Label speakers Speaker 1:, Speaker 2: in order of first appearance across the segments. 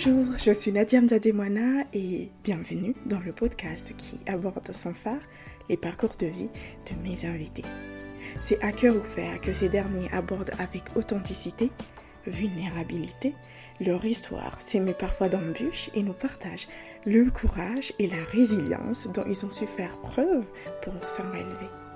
Speaker 1: Bonjour, je suis Nadia Mzademwana et bienvenue dans le podcast qui aborde sans phare les parcours de vie de mes invités. C'est à cœur ouvert que ces derniers abordent avec authenticité, vulnérabilité, leur histoire s'émet parfois d'embûches et nous partagent le courage et la résilience dont ils ont su faire preuve pour s'en relever.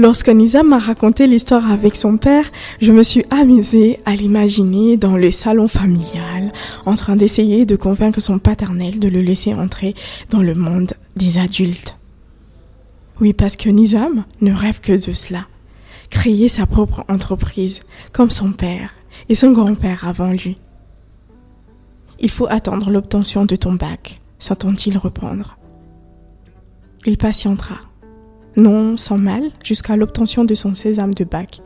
Speaker 1: Lorsque Nizam m'a raconté l'histoire avec son père, je me suis amusée à l'imaginer dans le salon familial, en train d'essayer de convaincre son paternel de le laisser entrer dans le monde des adultes. Oui, parce que Nizam ne rêve que de cela. Créer sa propre entreprise, comme son père et son grand-père avant lui. Il faut attendre l'obtention de ton bac, s'entend-il reprendre. Il patientera non sans mal, jusqu'à l'obtention de son sésame de bac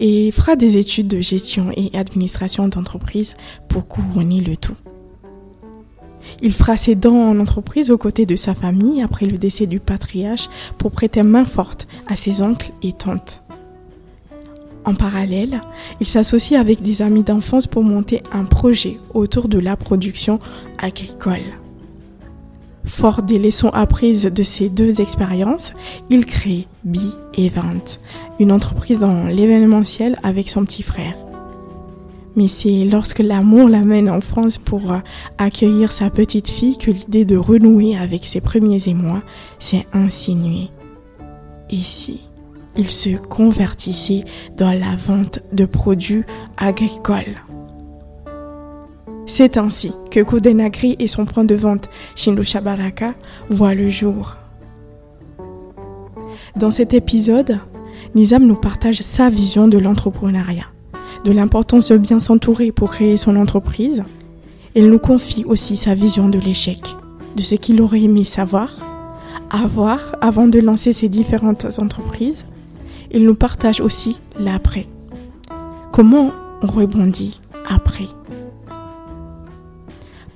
Speaker 1: et fera des études de gestion et administration d'entreprise pour couronner le tout. Il fera ses dents en entreprise aux côtés de sa famille après le décès du patriarche pour prêter main forte à ses oncles et tantes. En parallèle, il s'associe avec des amis d'enfance pour monter un projet autour de la production agricole. Fort des leçons apprises de ces deux expériences, il crée Bi Event, une entreprise dans l'événementiel avec son petit frère. Mais c'est lorsque l'amour l'amène en France pour euh, accueillir sa petite fille que l'idée de renouer avec ses premiers émois s'est insinuée. Et si il se convertissait dans la vente de produits agricoles? C'est ainsi que Kodenagri et son point de vente Shindo Shabaraka voient le jour. Dans cet épisode, Nizam nous partage sa vision de l'entrepreneuriat, de l'importance de bien s'entourer pour créer son entreprise. Il nous confie aussi sa vision de l'échec, de ce qu'il aurait aimé savoir, avoir avant de lancer ses différentes entreprises. Il nous partage aussi l'après. Comment on rebondit après?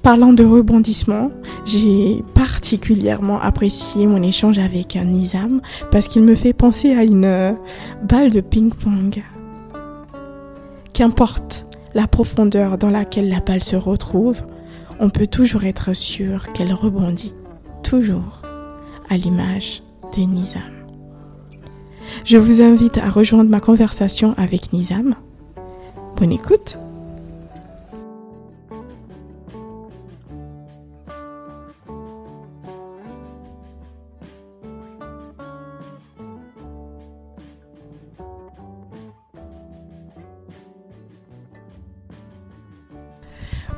Speaker 1: Parlant de rebondissement, j'ai particulièrement apprécié mon échange avec Nizam parce qu'il me fait penser à une euh, balle de ping-pong. Qu'importe la profondeur dans laquelle la balle se retrouve, on peut toujours être sûr qu'elle rebondit, toujours, à l'image de Nizam. Je vous invite à rejoindre ma conversation avec Nizam. Bonne écoute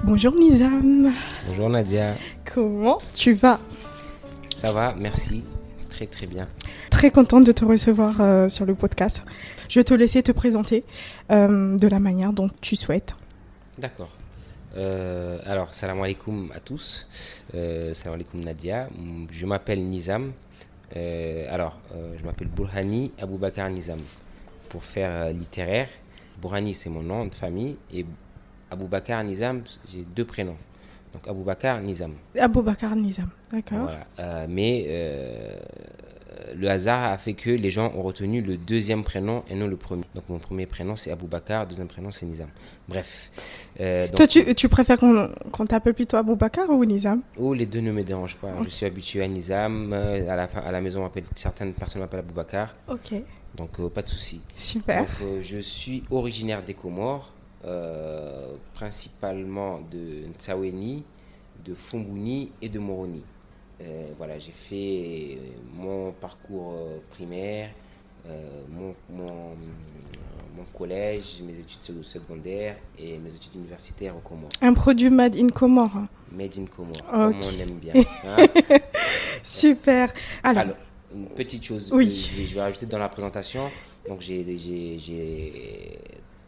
Speaker 1: Bonjour Nizam.
Speaker 2: Bonjour Nadia.
Speaker 1: Comment tu vas?
Speaker 2: Ça va, merci. Très très bien.
Speaker 1: Très contente de te recevoir euh, sur le podcast. Je vais te laisser te présenter euh, de la manière dont tu souhaites.
Speaker 2: D'accord. Euh, alors, salam alaikum à tous. salam alaikum Nadia. Je m'appelle Nizam. alors, je m'appelle Burhani Aboubakar Nizam. Pour faire littéraire, Burhani c'est mon nom de famille et Aboubakar Nizam, j'ai deux prénoms. Donc Aboubakar Nizam.
Speaker 1: Aboubakar Nizam, d'accord.
Speaker 2: Euh, mais euh, le hasard a fait que les gens ont retenu le deuxième prénom et non le premier. Donc mon premier prénom c'est Aboubakar, deuxième prénom c'est Nizam. Bref.
Speaker 1: Euh, Toi, tu, préfères qu'on t'appelle plutôt Aboubakar ou Nizam?
Speaker 2: Oh, les deux ne me dérangent pas. Je suis habitué à Nizam. À la, à la maison, certaines personnes m'appellent Aboubakar.
Speaker 1: Ok.
Speaker 2: Donc pas de souci.
Speaker 1: Super.
Speaker 2: Donc je suis originaire des Comores. Euh, principalement de Ntsaweni, de Funguni et de Moroni. Euh, voilà, j'ai fait mon parcours euh, primaire, mon, mon, collège, mes études secondaires et mes études universitaires au Comores.
Speaker 1: Un produit made in Comores
Speaker 2: Made in Comores, comme on aime bien.
Speaker 1: Hein. Super. Alors,
Speaker 2: une petite chose
Speaker 1: oui.
Speaker 2: que je vais rajouter dans la présentation. Donc, j'ai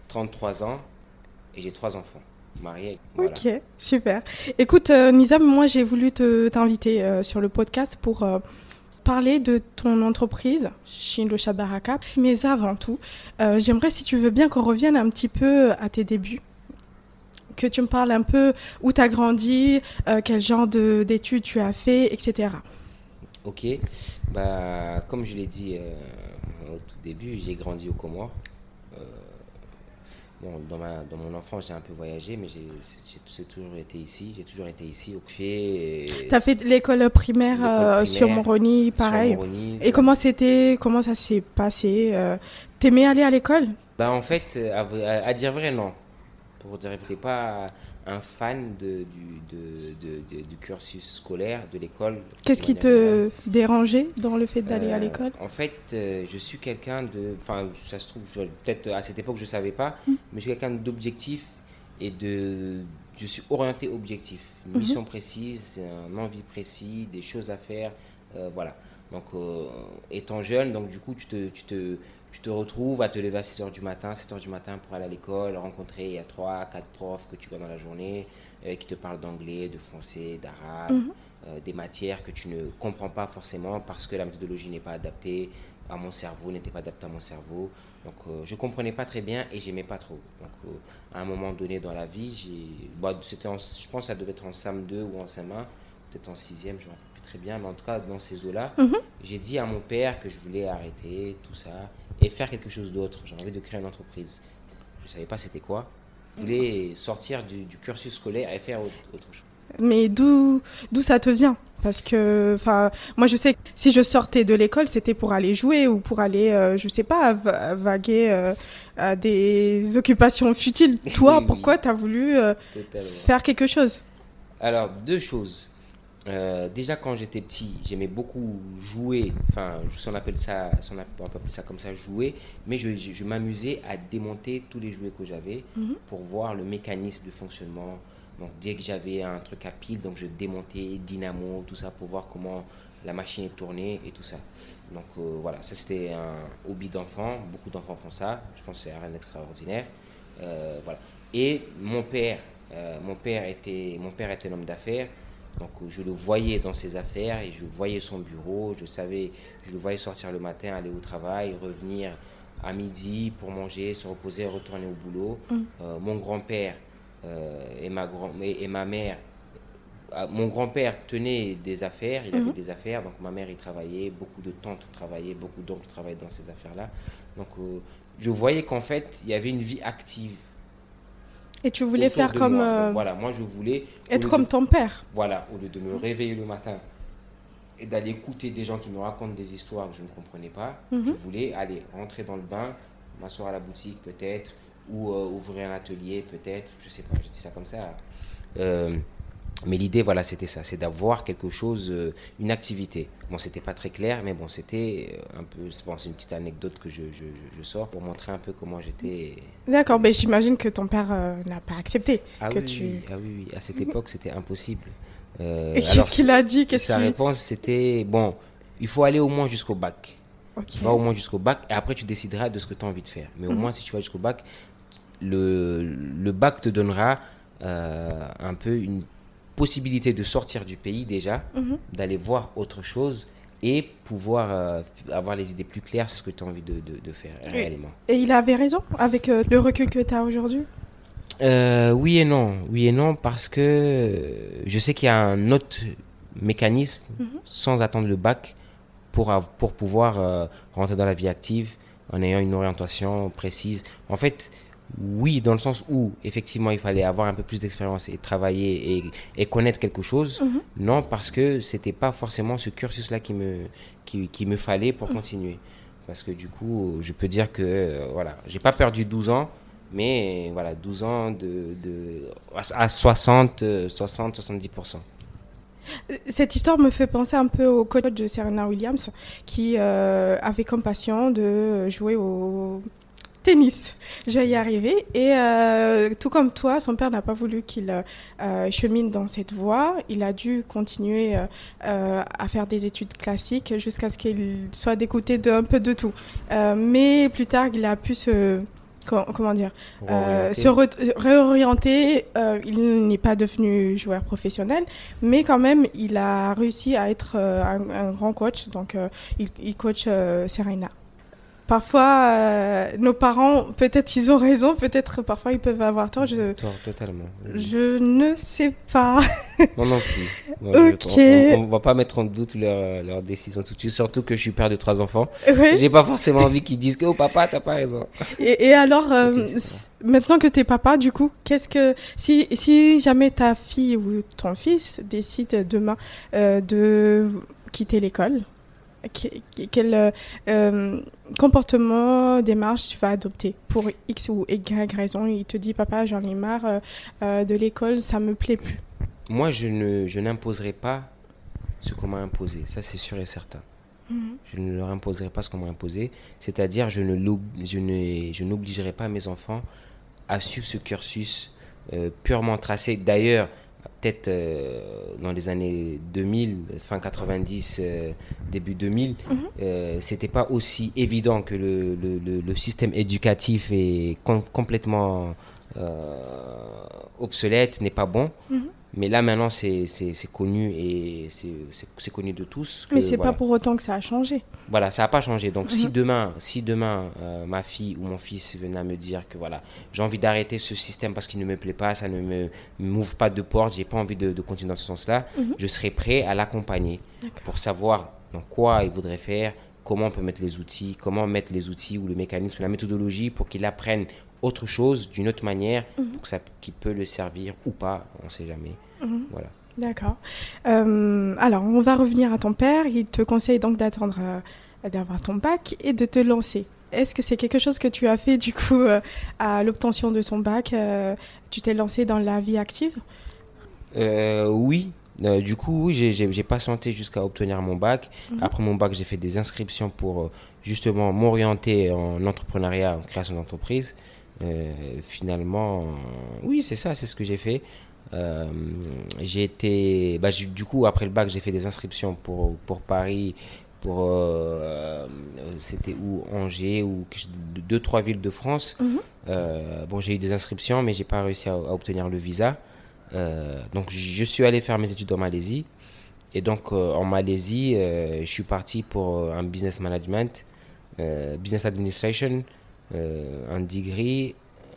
Speaker 2: 33 ans et j'ai trois enfants. Mariés.
Speaker 1: Ok, super. Écoute, euh, Nizam, moi j'ai voulu t'inviter euh, sur le podcast pour euh, parler de ton entreprise, Shindo Shabaraka. Mais avant tout, j'aimerais, si tu veux bien, qu'on revienne un petit peu à tes débuts. Que tu me parles un peu où tu as grandi, quel genre d'études tu as fait, etc.
Speaker 2: Ok. Bah, comme je l'ai dit au tout début, j'ai grandi aux Comores. Bon, dans, ma, dans mon enfance, j'ai un peu voyagé, mais j'ai toujours été ici. J'ai toujours été ici, au pied.
Speaker 1: Tu as fait l'école primaire, euh, sur Moroni, pareil. et comment c'était, comment ça s'est passé euh, T'aimais aller à l'école?
Speaker 2: Bah en fait, à, dire vrai, non. Pour dire, j'étais pas un fan de, du, du cursus scolaire, de l'école.
Speaker 1: Qu'est-ce qui te dérangeait dans le fait d'aller à
Speaker 2: euh,
Speaker 1: l'école?
Speaker 2: En fait, euh, je suis quelqu'un de... Enfin, ça se trouve, peut-être à cette époque, je ne savais pas, mm. mais je suis quelqu'un d'objectif et de... Je suis orienté objectif. Une mm-hmm. mission précise, un envie précis, des choses à faire, euh, voilà. Donc, étant jeune, donc du coup, tu te, tu te, tu te retrouves à te lever à 6 h du matin, 7 h du matin pour aller à l'école, rencontrer il y a 3, 4 profs que tu vois dans la journée, euh, qui te parlent d'anglais, de français, d'arabe, mhm. euh, des matières que tu ne comprends pas forcément parce que la méthodologie n'est pas adaptée à mon cerveau, n'était pas adaptée à mon cerveau. Donc euh, je ne comprenais pas très bien et j'aimais pas trop. Donc à un moment donné dans la vie, j'ai, bon, c'était je pense que ça devait être en SAM 2 ou en SAM 1, peut-être en 6e, je me rappelle très bien, mais en tout cas dans ces eaux-là, mhm. j'ai dit à mon père que je voulais arrêter tout ça et faire quelque chose d'autre. J'avais envie de créer une entreprise. Je ne savais pas c'était quoi. Je voulais sortir du, cursus scolaire et faire autre, chose.
Speaker 1: Mais d'où d'où ça te vient? Parce que, enfin, moi je sais que si je sortais de l'école, c'était pour aller jouer ou pour aller, euh, je sais pas, vaguer euh, à des occupations futiles. Toi, pourquoi tu as voulu euh, faire quelque chose?
Speaker 2: Alors, deux choses. Euh, déjà quand j'étais petit, j'aimais beaucoup jouer, enfin, on appelle ça, on appeler ça comme ça, jouer, mais je, je, m'amusais à démonter tous les jouets que j'avais mhm. pour voir le mécanisme de fonctionnement. Donc dès que j'avais un truc à pile, donc je démontais dynamo, tout ça pour voir comment la machine est tournée et tout ça. Donc euh, voilà, ça c'était un hobby d'enfant, beaucoup d'enfants font ça, je pense que c'est rien d'extraordinaire. Euh, voilà. Et mon père, mon père était, mon père était un homme d'affaires. Donc je le voyais dans ses affaires et je voyais son bureau, je savais, je le voyais sortir le matin, aller au travail, revenir à midi pour manger, se reposer, retourner au boulot. Mm. Euh, mon grand-père euh, et, ma grand et, ma mère, euh, mon grand-père tenait des affaires, il avait mm-hmm. des affaires, donc ma mère y travaillait, beaucoup de tantes travaillaient, beaucoup d'oncles travaillaient dans ces affaires-là. Donc je voyais qu'en fait, il y avait une vie active
Speaker 1: et tu voulais faire comme.
Speaker 2: Euh, voilà, moi je voulais.
Speaker 1: Être comme ton père.
Speaker 2: Voilà, au lieu de me réveiller le matin et d'aller écouter des gens qui me racontent des histoires que je ne comprenais pas, je mhm. voulais aller rentrer dans le bain, m'asseoir à la boutique peut-être, ou euh, ouvrir un atelier peut-être, je sais pas, je dis ça comme ça. Euh, mais l'idée, voilà, c'était ça, c'est d'avoir quelque chose, euh, une activité. Bon, c'était pas très clair, mais bon, c'était euh, un peu, bon, c'est une petite anecdote que je, je, je, sors pour montrer un peu comment j'étais.
Speaker 1: D'accord, mais j'imagine que ton père euh, n'a pas accepté.
Speaker 2: Ah,
Speaker 1: que
Speaker 2: oui,
Speaker 1: tu...
Speaker 2: oui, ah oui, oui, à cette époque, c'était impossible.
Speaker 1: Et qu'est-ce qu'il a dit?
Speaker 2: Sa réponse, c'était, bon, il faut aller au moins jusqu'au bac. Tu vas au moins jusqu'au bac, et après, tu décideras de ce que tu as envie de faire. Mais au mhm. moins, si tu vas jusqu'au bac, le, le bac te donnera un peu une possibilité de sortir du pays déjà, mhm. d'aller voir autre chose et pouvoir euh, avoir les idées plus claires sur ce que tu as envie de, de, faire réellement.
Speaker 1: Et il avait raison avec euh, le recul que tu as aujourd'hui?
Speaker 2: Euh, Oui et non. Oui et non parce que je sais qu'il y a un autre mécanisme mhm. sans attendre le bac pour, pour pouvoir rentrer dans la vie active en ayant une orientation précise. En fait, oui, dans le sens où, effectivement, il fallait avoir un peu plus d'expérience et travailler et, connaître quelque chose. Mhm. Non, parce que c'était pas forcément ce cursus-là qui me, qui, me fallait pour mhm. continuer. Parce que du coup, je peux dire que, euh, voilà, j'ai pas perdu 12 ans, mais voilà, 12 ans de, de à 60, 60, 70%.
Speaker 1: Cette histoire me fait penser un peu au coach de Serena Williams qui euh, avait comme passion de jouer au tennis. Je vais y arriver. Et euh, tout comme toi, son père n'a pas voulu qu'il euh, chemine dans cette voie. Il a dû continuer euh, à faire des études classiques jusqu'à ce qu'il soit dégoûté d'un peu de tout. mais plus tard, il a pu se comment dire, se réorienter. il n'est pas devenu joueur professionnel, mais quand même, il a réussi à être un, grand coach. Donc, il, il coach Serena. Parfois, euh, nos parents, peut-être ils ont raison, peut-être parfois ils peuvent avoir tort. Je,
Speaker 2: Tort, totalement.
Speaker 1: je ne sais pas.
Speaker 2: Moi non plus. Moi,
Speaker 1: Ok.
Speaker 2: je- on, on va pas mettre en doute leur, leur décision tout de suite, surtout que je suis père de trois enfants.
Speaker 1: Oui.
Speaker 2: J'ai pas forcément envie qu'ils disent que oh papa, t'as pas raison.
Speaker 1: Et, et alors, euh, maintenant que t'es papa, du coup, qu'est-ce que si si jamais ta fille ou ton fils décide demain euh, de quitter l'école, quel euh, euh, comportement, démarche tu vas adopter pour X ou Y raison Il te dit, papa, j'en ai marre euh, de l'école, ça me plaît plus.
Speaker 2: Moi, je ne, je n'imposerai pas ce qu'on m'a imposé. Ça, c'est sûr et certain. Je ne leur imposerai pas ce qu'on m'a imposé. C'est-à-dire, je ne, je ne, je n'obligerai pas mes enfants à suivre ce cursus euh, purement tracé. D'ailleurs, peut-être euh, dans les années 2000, fin 90, euh, début 2000, euh, c'était pas aussi évident que le, le, le- système éducatif est com- complètement euh, obsolète, n'est pas bon.
Speaker 1: Mhm.
Speaker 2: Mais là, maintenant, c'est connu et c'est connu de tous. que,
Speaker 1: Mais c'est
Speaker 2: voilà.
Speaker 1: pas pour autant que ça a changé.
Speaker 2: Voilà, ça n'a pas changé. Donc, si
Speaker 1: Mhm.
Speaker 2: demain, si demain euh, ma fille ou mon fils venait à me dire que voilà, j'ai envie d'arrêter ce système parce qu'il ne me plaît pas, ça ne me m'ouvre pas de porte, j'ai pas envie de, de continuer dans ce sens-là,
Speaker 1: Mhm.
Speaker 2: je serai prêt à l'accompagner pour savoir dans quoi il voudrait faire, comment on peut mettre les outils, comment mettre les outils ou le mécanisme, la méthodologie pour qu'il apprenne autre chose d'une autre manière, pour que ça, qui peut le servir ou pas, on ne sait jamais.
Speaker 1: Mhm.
Speaker 2: Voilà.
Speaker 1: D'accord. Euh, alors, on va revenir à ton père. Il te conseille donc d'attendre euh, d'avoir ton bac et de te lancer. Est-ce que c'est quelque chose que tu as fait du coup euh, à l'obtention de ton bac Tu t'es lancé dans la vie active?
Speaker 2: Oui. Euh, du coup, oui, j'ai- patienté jusqu'à obtenir mon bac.
Speaker 1: Mhm.
Speaker 2: Après mon bac, j'ai fait des inscriptions pour euh, justement m'orienter en entrepreneuriat, en création d'entreprise. Euh, finalement, oui, c'est ça, c'est ce que j'ai fait. Euh, j'ai été, bah, du coup, après le bac, j'ai fait des inscriptions pour, pour Paris, pour, euh, c'était où Angers, ou deux, trois villes de France.
Speaker 1: Mhm.
Speaker 2: Bon, j'ai eu des inscriptions, mais j'ai pas réussi à, à obtenir le visa. Donc, je suis allé faire mes études en Malaisie. Et donc, en Malaisie, je suis parti pour un business management, business administration, un degree,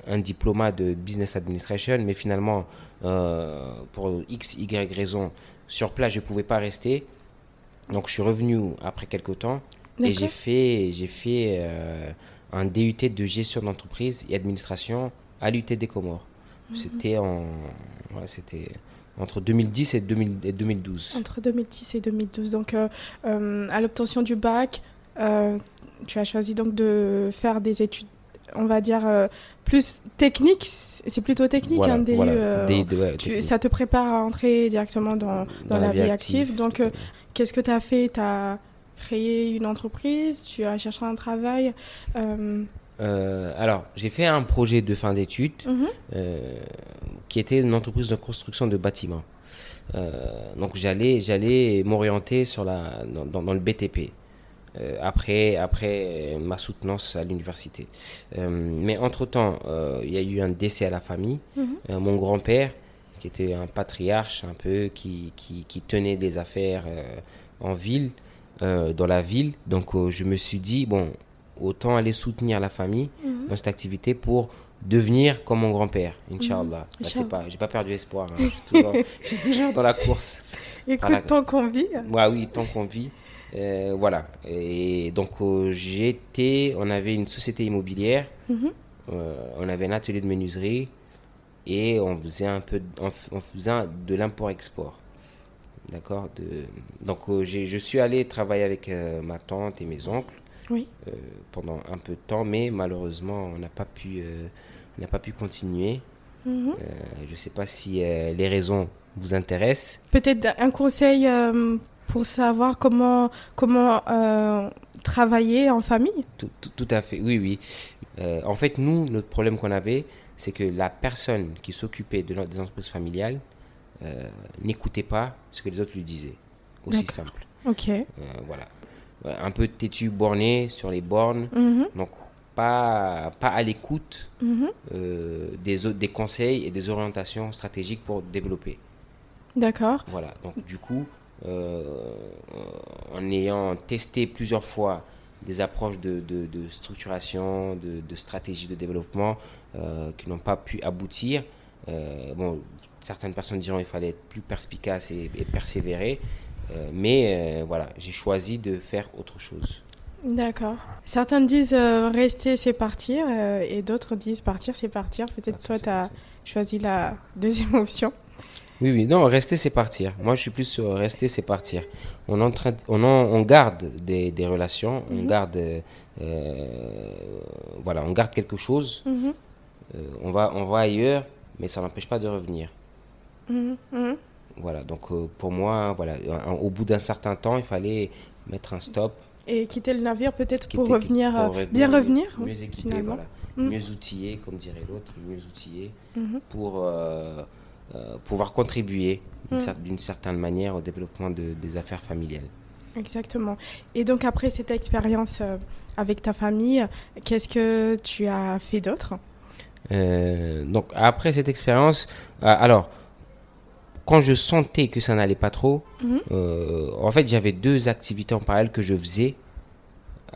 Speaker 2: un diplôme de business administration. Mais finalement, euh, pour X, Y raison, sur place, je ne pouvais pas rester. Donc, je suis revenu après quelques temps et j'ai fait, j'ai fait euh, un DUT de gestion d'entreprise et administration à l'UT des Comores. C'était en, c'était entre 2010 et, 2000 et 2012.
Speaker 1: Entre 2010 et 2012. Donc, euh, euh, à l'obtention du bac, euh, tu as choisi donc de faire des études, on va dire, euh, plus techniques. C'est plutôt technique,
Speaker 2: Voilà,
Speaker 1: un DU.
Speaker 2: voilà,
Speaker 1: euh,
Speaker 2: des- de- ouais,
Speaker 1: tu-
Speaker 2: technique.
Speaker 1: ça te prépare à entrer directement dans, dans la, vie active. Donc, euh. Qu'est-ce que tu as fait? Tu as créé une entreprise? Tu as cherché un travail? Euh,
Speaker 2: Euh, alors, j'ai fait un projet de fin d'études
Speaker 1: mhm,
Speaker 2: euh, qui était une entreprise de construction de bâtiments. Euh, donc, j'allais, j'allais m'orienter dans le BTP. Euh, après, après ma soutenance à l'université. Euh, mais entre-temps, euh, il y a eu un décès à la famille.
Speaker 1: mhm.
Speaker 2: Euh, mon grand-père, qui était un patriarche un peu, qui, qui, qui tenait des affaires euh, en ville, euh, dans la ville. Donc euh, je me suis dit, bon, autant aller soutenir la famille
Speaker 1: Mhm.
Speaker 2: dans cette activité pour devenir comme mon grand-père, Inch'Allah. Bah, c'est
Speaker 1: Inch'Allah.
Speaker 2: pas, j'ai pas perdu espoir, hein. je, suis toujours, je suis toujours dans la course.
Speaker 1: Écoute,
Speaker 2: Voilà.
Speaker 1: tant qu'on vit.
Speaker 2: Ouais, oui, tant qu'on vit. Euh, voilà. Et donc, euh, j'étais, on avait une société immobilière,
Speaker 1: Mhm.
Speaker 2: euh, on avait un atelier de menuiserie et on faisait un peu, on, faisait de l'import-export. D'accord de, Donc, je suis allé travailler avec ma tante et mes oncles
Speaker 1: Oui.
Speaker 2: pendant un peu de temps, mais malheureusement, on n'a pas pu, on pas pu continuer.
Speaker 1: Mhm.
Speaker 2: Je ne sais pas si les raisons vous intéressent.
Speaker 1: Peut-être un conseil pour savoir comment, comment euh, travailler en famille
Speaker 2: Tout, tout- tout à fait, oui, oui. Euh, en fait, nous, notre problème qu'on avait, c'est que la personne qui s'occupait de, des entreprises familiales euh, n'écoutait pas ce que les autres lui disaient. Aussi simple.
Speaker 1: Ok.
Speaker 2: Voilà. Un peu têtu, borné sur les bornes.
Speaker 1: Mhm,
Speaker 2: Donc, pas, pas à l'écoute
Speaker 1: mhm.
Speaker 2: euh, des, conseils et des orientations stratégiques pour développer.
Speaker 1: D'accord.
Speaker 2: Voilà, donc du coup, en ayant testé plusieurs fois des approches de, de, structuration, de, de, stratégie de développement qui n'ont pas pu aboutir. bon, certaines personnes diront qu'il fallait être plus perspicace et, persévérer, mais voilà, j'ai choisi de faire autre chose.
Speaker 1: D'accord. Certains disent rester, c'est partir, et d'autres disent partir, c'est partir. Peut-être toi, tu as choisi la deuxième option.
Speaker 2: Oui, oui, non, rester, c'est partir. Moi, je suis plus sur rester, c'est partir. On, on, on garde des, des relations, on mhm. garde, euh, voilà, on garde quelque chose. Mhm. Euh, on, va, on va ailleurs, mais ça n'empêche pas de revenir. Mhm, voilà, donc euh, pour moi, voilà, au bout d'un certain temps, il fallait mettre un stop.
Speaker 1: Et quitter le navire peut-être pour, revenir, bien revenir.
Speaker 2: Mieux équipé, voilà. Mieux outillé, comme dirait l'autre, mieux outillé pour euh, pouvoir contribuer mm. d'une certaine manière au développement de, des affaires familiales.
Speaker 1: Exactement. Et donc après cette expérience euh, avec ta famille, qu'est-ce que tu as fait d'autre?
Speaker 2: Euh, Donc après cette expérience, alors quand je sentais que ça n'allait pas trop, mm-hmm. en fait j'avais deux activités en parallèle que je faisais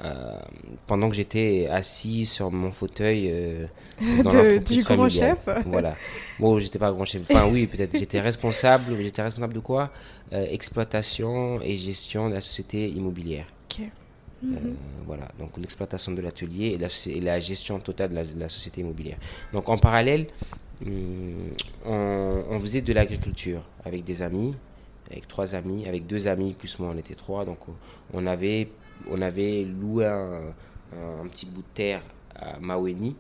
Speaker 2: euh, pendant que j'étais assis sur mon fauteuil euh,
Speaker 1: dans du grand chef.
Speaker 2: Voilà. Bon, j'étais pas grand chef. Enfin, oui, peut-être. J'étais responsable. J'étais responsable de quoi? Euh, Exploitation et gestion de la société immobilière. Ok. Mhm. voilà, donc l'exploitation de l'atelier et la, gestion totale de la, société immobilière. Donc en parallèle, hum, on, on, faisait de l'agriculture avec des amis, avec trois amis, avec deux amis, plus moi on était trois. Donc on avait on avait loué un, petit bout de terre à Maweni.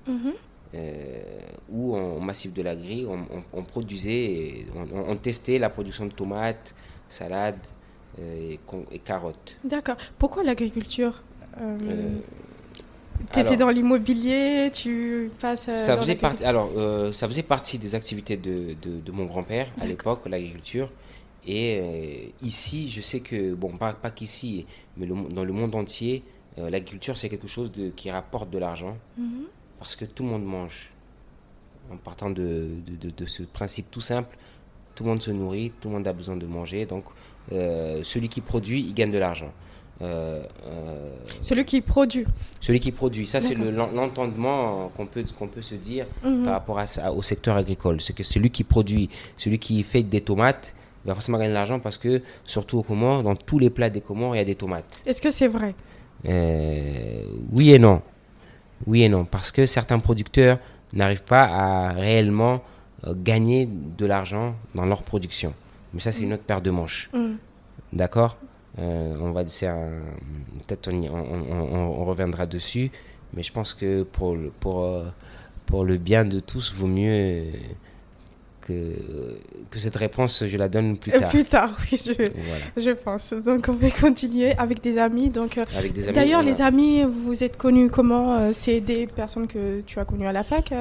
Speaker 2: Euh, où en massif de la grille, on, produisait, on, testait la production de tomates, salades euh, et, carottes.
Speaker 1: D'accord. Pourquoi l'agriculture euh, Tu étais dans l'immobilier, tu passes.
Speaker 2: ça, faisait partie, alors, ça faisait partie des activités de, de mon grand-père à l'époque, l'agriculture. Et euh, ici, je sais que, bon, pas, pas qu'ici, mais dans le monde entier, euh, l'agriculture, c'est quelque chose de, qui rapporte de l'argent mhm. parce que tout le monde mange. En partant de, de, de, ce principe tout simple, tout le monde se nourrit, tout le monde a besoin de manger. Donc, euh, celui qui produit, il gagne de l'argent.
Speaker 1: celui qui produit.
Speaker 2: Celui qui produit. Ça, c'est l'entendement qu'on peut, qu'on peut se dire mhm. par rapport à, au secteur agricole. C'est que celui qui produit, celui qui fait des tomates, il va forcément gagner de l'argent parce que, surtout aux Comores, dans tous les plats des Comores, il y a des tomates.
Speaker 1: Est-ce que c'est vrai?
Speaker 2: Euh, Oui et non. Oui et non. Parce que certains producteurs n'arrivent pas à réellement euh, gagner de l'argent dans leur production. Mais ça, c'est mm. une autre paire de manches. Mm. D'accord? Euh, On va c'est peut-être on, on, on, reviendra dessus, mais je pense que pour pour pour le bien de tous, vaut mieux que, que cette réponse, je la donne plus tard.
Speaker 1: Plus tard, oui, je, je pense. Donc, on va continuer avec des amis. Donc, euh, D'ailleurs, les amis, vous vous êtes connus comment euh, C'est des personnes que tu as connues à la fac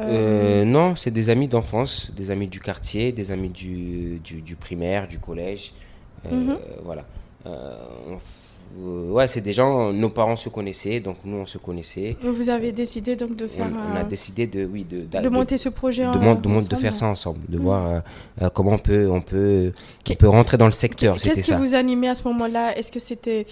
Speaker 2: euh? Non, c'est des amis d'enfance, des amis du quartier, des amis du, du, du primaire, du collège. Mhm. Voilà. On euh, ouais, c'est des gens, nos parents se connaissaient, donc nous on se connaissait.
Speaker 1: Vous avez décidé donc de faire.
Speaker 2: On, a décidé de, oui,
Speaker 1: de, de, monter ce projet.
Speaker 2: De, de, de faire ça ensemble, de mm. voir euh, euh, comment on peut, on peut, on peut rentrer dans le secteur.
Speaker 1: Qu'est-ce qui vous animait à ce moment-là? Est-ce que c'était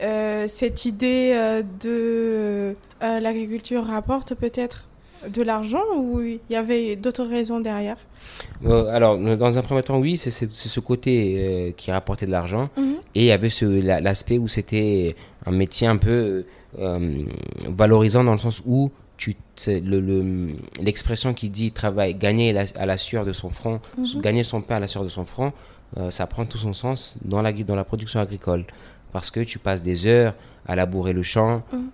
Speaker 1: cette idée de l'agriculture rapporte peut-être? De l'argent ou il y avait d'autres raisons derrière?
Speaker 2: Euh, Alors, dans un premier temps, oui, c'est ce côté euh, qui rapportait de l'argent. Mhm. Et il y avait l'aspect où c'était un métier un peu euh, valorisant dans le sens où l'expression le, qui dit travail, gagner à la sueur de son front, mhm. gagner son pain à la sueur de son front, ça prend tout son sens dans la, dans la production agricole. Parce que tu passes des heures à labourer le champ, mhm.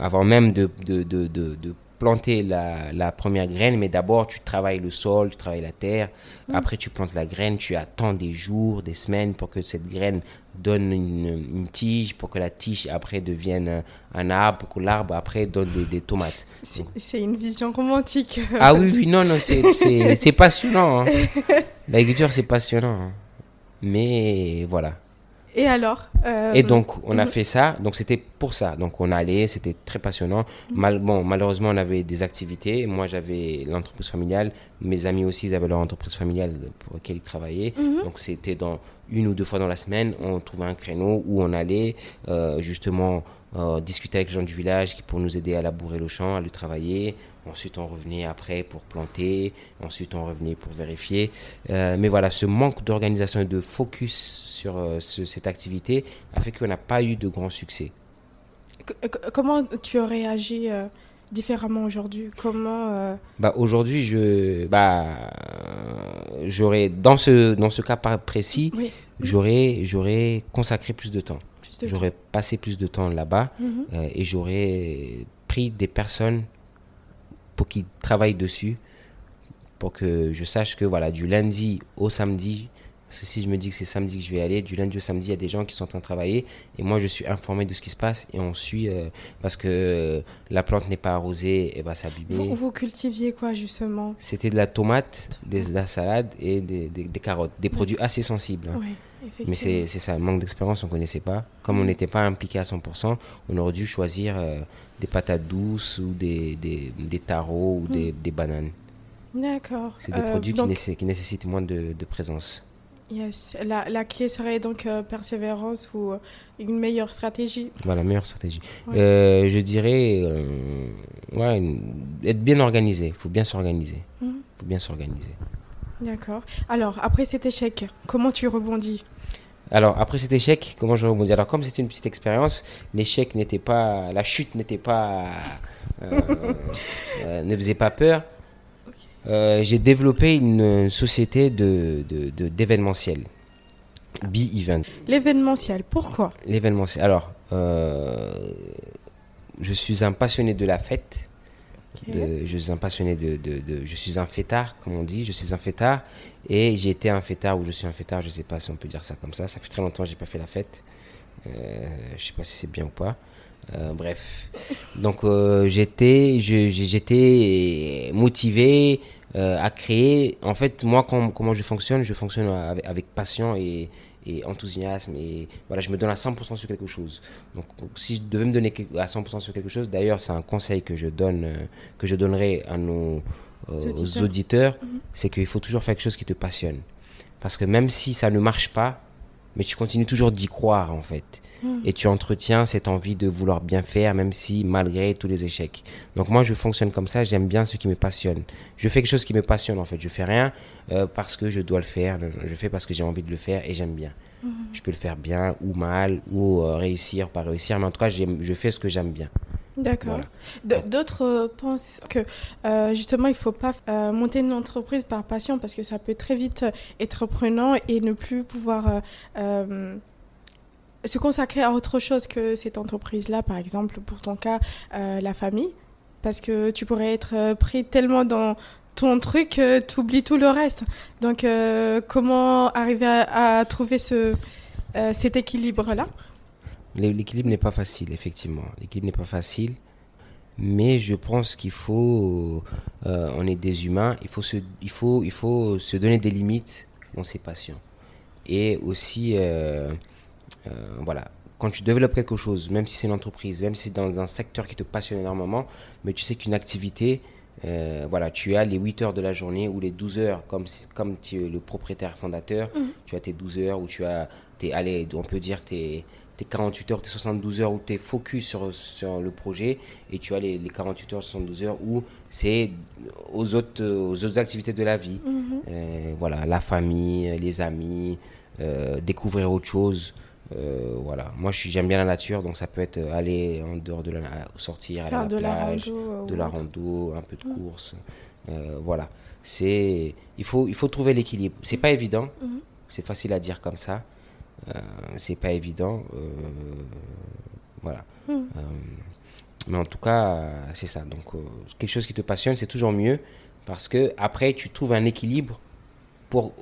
Speaker 2: avant même de, de, de, de planter la, la, première graine, mais d'abord tu travailles le sol, tu travailles la terre. Mm. Après tu plantes la graine, tu attends des jours, des semaines pour que cette graine donne une, une tige, pour que la tige après devienne un arbre, pour que l'arbre après donne des, des tomates.
Speaker 1: C'est une vision romantique.
Speaker 2: Ah oui, oui, non, non, c'est passionnant. Hein. L'agriculture, c'est passionnant. Hein. Mais voilà.
Speaker 1: Et alors
Speaker 2: euh, Et donc, on a fait ça. Donc, c'était pour ça. Donc, on allait, c'était très passionnant. Mhm. Mal, bon, malheureusement, on avait des activités. Moi, j'avais l'entreprise familiale. Mes amis aussi, ils avaient leur entreprise familiale pour laquelle ils travaillaient. Mhm. Donc, c'était dans une ou deux fois dans la semaine, on trouvait un créneau où on allait euh, justement euh, discuter avec les gens du village qui pour nous aider à labourer le champ, à le travailler. Ensuite, on revenait après pour planter. Ensuite, on revenait pour vérifier. Euh, mais voilà, ce manque d'organisation et de focus sur euh, ce- cette activité a fait qu'on n'a pas eu de grand succès.
Speaker 1: Comment tu aurais agi euh, différemment aujourd'hui? Comment euh,
Speaker 2: Bah, aujourd'hui, je, bah, j'aurais, dans ce, dans ce cas précis,
Speaker 1: Oui,
Speaker 2: j'aurais, j'aurais consacré plus de temps. J'aurais passé plus de temps là-bas.
Speaker 1: Mhm.
Speaker 2: euh, et j'aurais pris des personnes pour qu'ils travaillent dessus, pour que je sache que voilà, du lundi au samedi, parce que si je me dis que c'est samedi que je vais aller, du lundi au samedi, il y a des gens qui sont en train de travailler et moi je suis informé de ce qui se passe et on suit euh, parce que euh, la plante n'est pas arrosée, elle va s'abîmer.
Speaker 1: Vous, vous cultiviez quoi justement?
Speaker 2: C'était de la tomate, des, de la salade et des, des- des carottes, des produits assez sensibles. hein.
Speaker 1: Oui,
Speaker 2: Mais
Speaker 1: effectivement.
Speaker 2: c'est c'est ça, manque d'expérience, on ne connaissait pas. Comme on
Speaker 1: Mhm.
Speaker 2: n'était pas impliqué à 100%, on aurait dû choisir euh, des patates douces ou des, des, des tarots ou des, des bananes.
Speaker 1: D'accord.
Speaker 2: C'est des
Speaker 1: Euh,
Speaker 2: produits qui,
Speaker 1: donc,
Speaker 2: nécess- qui nécessitent moins de, de présence.
Speaker 1: yes. la, la clé serait donc euh, persévérance ou euh, une meilleure stratégie.
Speaker 2: Voilà, meilleure stratégie.
Speaker 1: Ouais.
Speaker 2: Euh, je dirais, ouais, une- être bien organisé. Il faut bien s'organiser. Il
Speaker 1: Mhm.
Speaker 2: faut bien s'organiser.
Speaker 1: D'accord. Alors, après cet échec, comment tu rebondis?
Speaker 2: Alors, après cet échec, comment je rebondis Alors, comme c'était une petite expérience, l'échec n'était pas. La chute n'était pas. euh, euh, ne faisait pas peur. Euh, J'ai développé une société de, de, de- d'événementiel. B-Event.
Speaker 1: L'événementiel, pourquoi?
Speaker 2: L'événementiel. Alors, euh, je suis un passionné de la fête. De- je suis un passionné de, de- de- Je suis un fêtard, comme on dit. Je suis un fêtard. Et j'ai été un fêtard ou je suis un fêtard. Je sais pas si on peut dire ça comme ça. Ça fait très longtemps que j'ai pas fait la fête. Euh, je sais pas si c'est bien ou pas. Euh, bref. Donc, euh, j'étais, je- je- j'étais motivé à créer. En fait, moi, com- comment je fonctionne? Je fonctionne avec, avec passion et, et enthousiasme. Et voilà, je me donne à 100% sur quelque chose. Donc, si je devais me donner à 100% sur quelque chose, d'ailleurs, c'est un conseil que je donne, euh, que je donnerai à nos euh,
Speaker 1: auditeurs, Mhm.
Speaker 2: c'est qu'il faut toujours faire quelque chose qui te passionne. Parce que même si ça ne marche pas, mais tu continues toujours d'y croire en fait.
Speaker 1: Mhm.
Speaker 2: Et tu entretiens cette envie de vouloir bien faire, même si malgré tous les échecs. Donc moi, je fonctionne comme ça, j'aime bien ce qui me passionne. Je fais quelque chose qui me passionne en fait. Je fais rien euh, parce que je dois le faire, je fais parce que j'ai envie de le faire et j'aime bien. Je peux le faire bien ou mal, ou euh, réussir, pas réussir, mais en tout cas, je fais ce que j'aime bien.
Speaker 1: D'accord.
Speaker 2: Voilà.
Speaker 1: D'autres euh, pensent que euh, justement il faut pas euh, monter une entreprise par passion parce que ça peut très vite être prenant et ne plus pouvoir se consacrer à autre chose que cette entreprise-là, par exemple pour ton cas euh, la famille, parce que tu pourrais être euh, pris tellement dans ton truc que tu oublies tout le reste. Donc euh, comment arriver à, à trouver ce, euh, cet équilibre-là?
Speaker 2: L'é- L'équilibre n'est pas facile, effectivement. L'équilibre n'est pas facile. Mais je pense qu'il faut, euh, on est des humains, il faut, se, il, faut, il faut se donner des limites dans ses passions. Et aussi, euh, euh, voilà, quand tu développes quelque chose, même si c'est une entreprise, même si c'est dans un secteur qui te passionne énormément, mais tu sais qu'une activité, euh, voilà, tu as les 8 heures de la journée ou les 12 heures, comme, comme tu es le propriétaire fondateur,
Speaker 1: Mhm.
Speaker 2: tu as tes 12 heures ou tu as, tes, allez, on peut dire tes, tes 48 heures, tes 72 heures où tu es focus sur, sur le projet et tu as les, les 48 heures, 72 heures où c'est aux autres, aux autres activités de la vie.
Speaker 1: Mhm.
Speaker 2: Euh, voilà, la famille, les amis, euh, découvrir autre chose. Euh, voilà, moi j'aime bien la nature, donc ça peut être euh, aller en dehors de la sortir, aller à
Speaker 1: Faire
Speaker 2: la
Speaker 1: de la
Speaker 2: plage,
Speaker 1: rando. euh,
Speaker 2: de la rando, un peu de
Speaker 1: Mm.
Speaker 2: course. Euh, voilà, c'est il faut il faut trouver l'équilibre. C'est pas évident,
Speaker 1: Mhm.
Speaker 2: c'est facile à dire comme ça. Euh, c'est pas évident, voilà. Euh, mais en tout cas, c'est ça. Donc quelque chose qui te passionne, c'est toujours mieux parce que après tu trouves un équilibre pour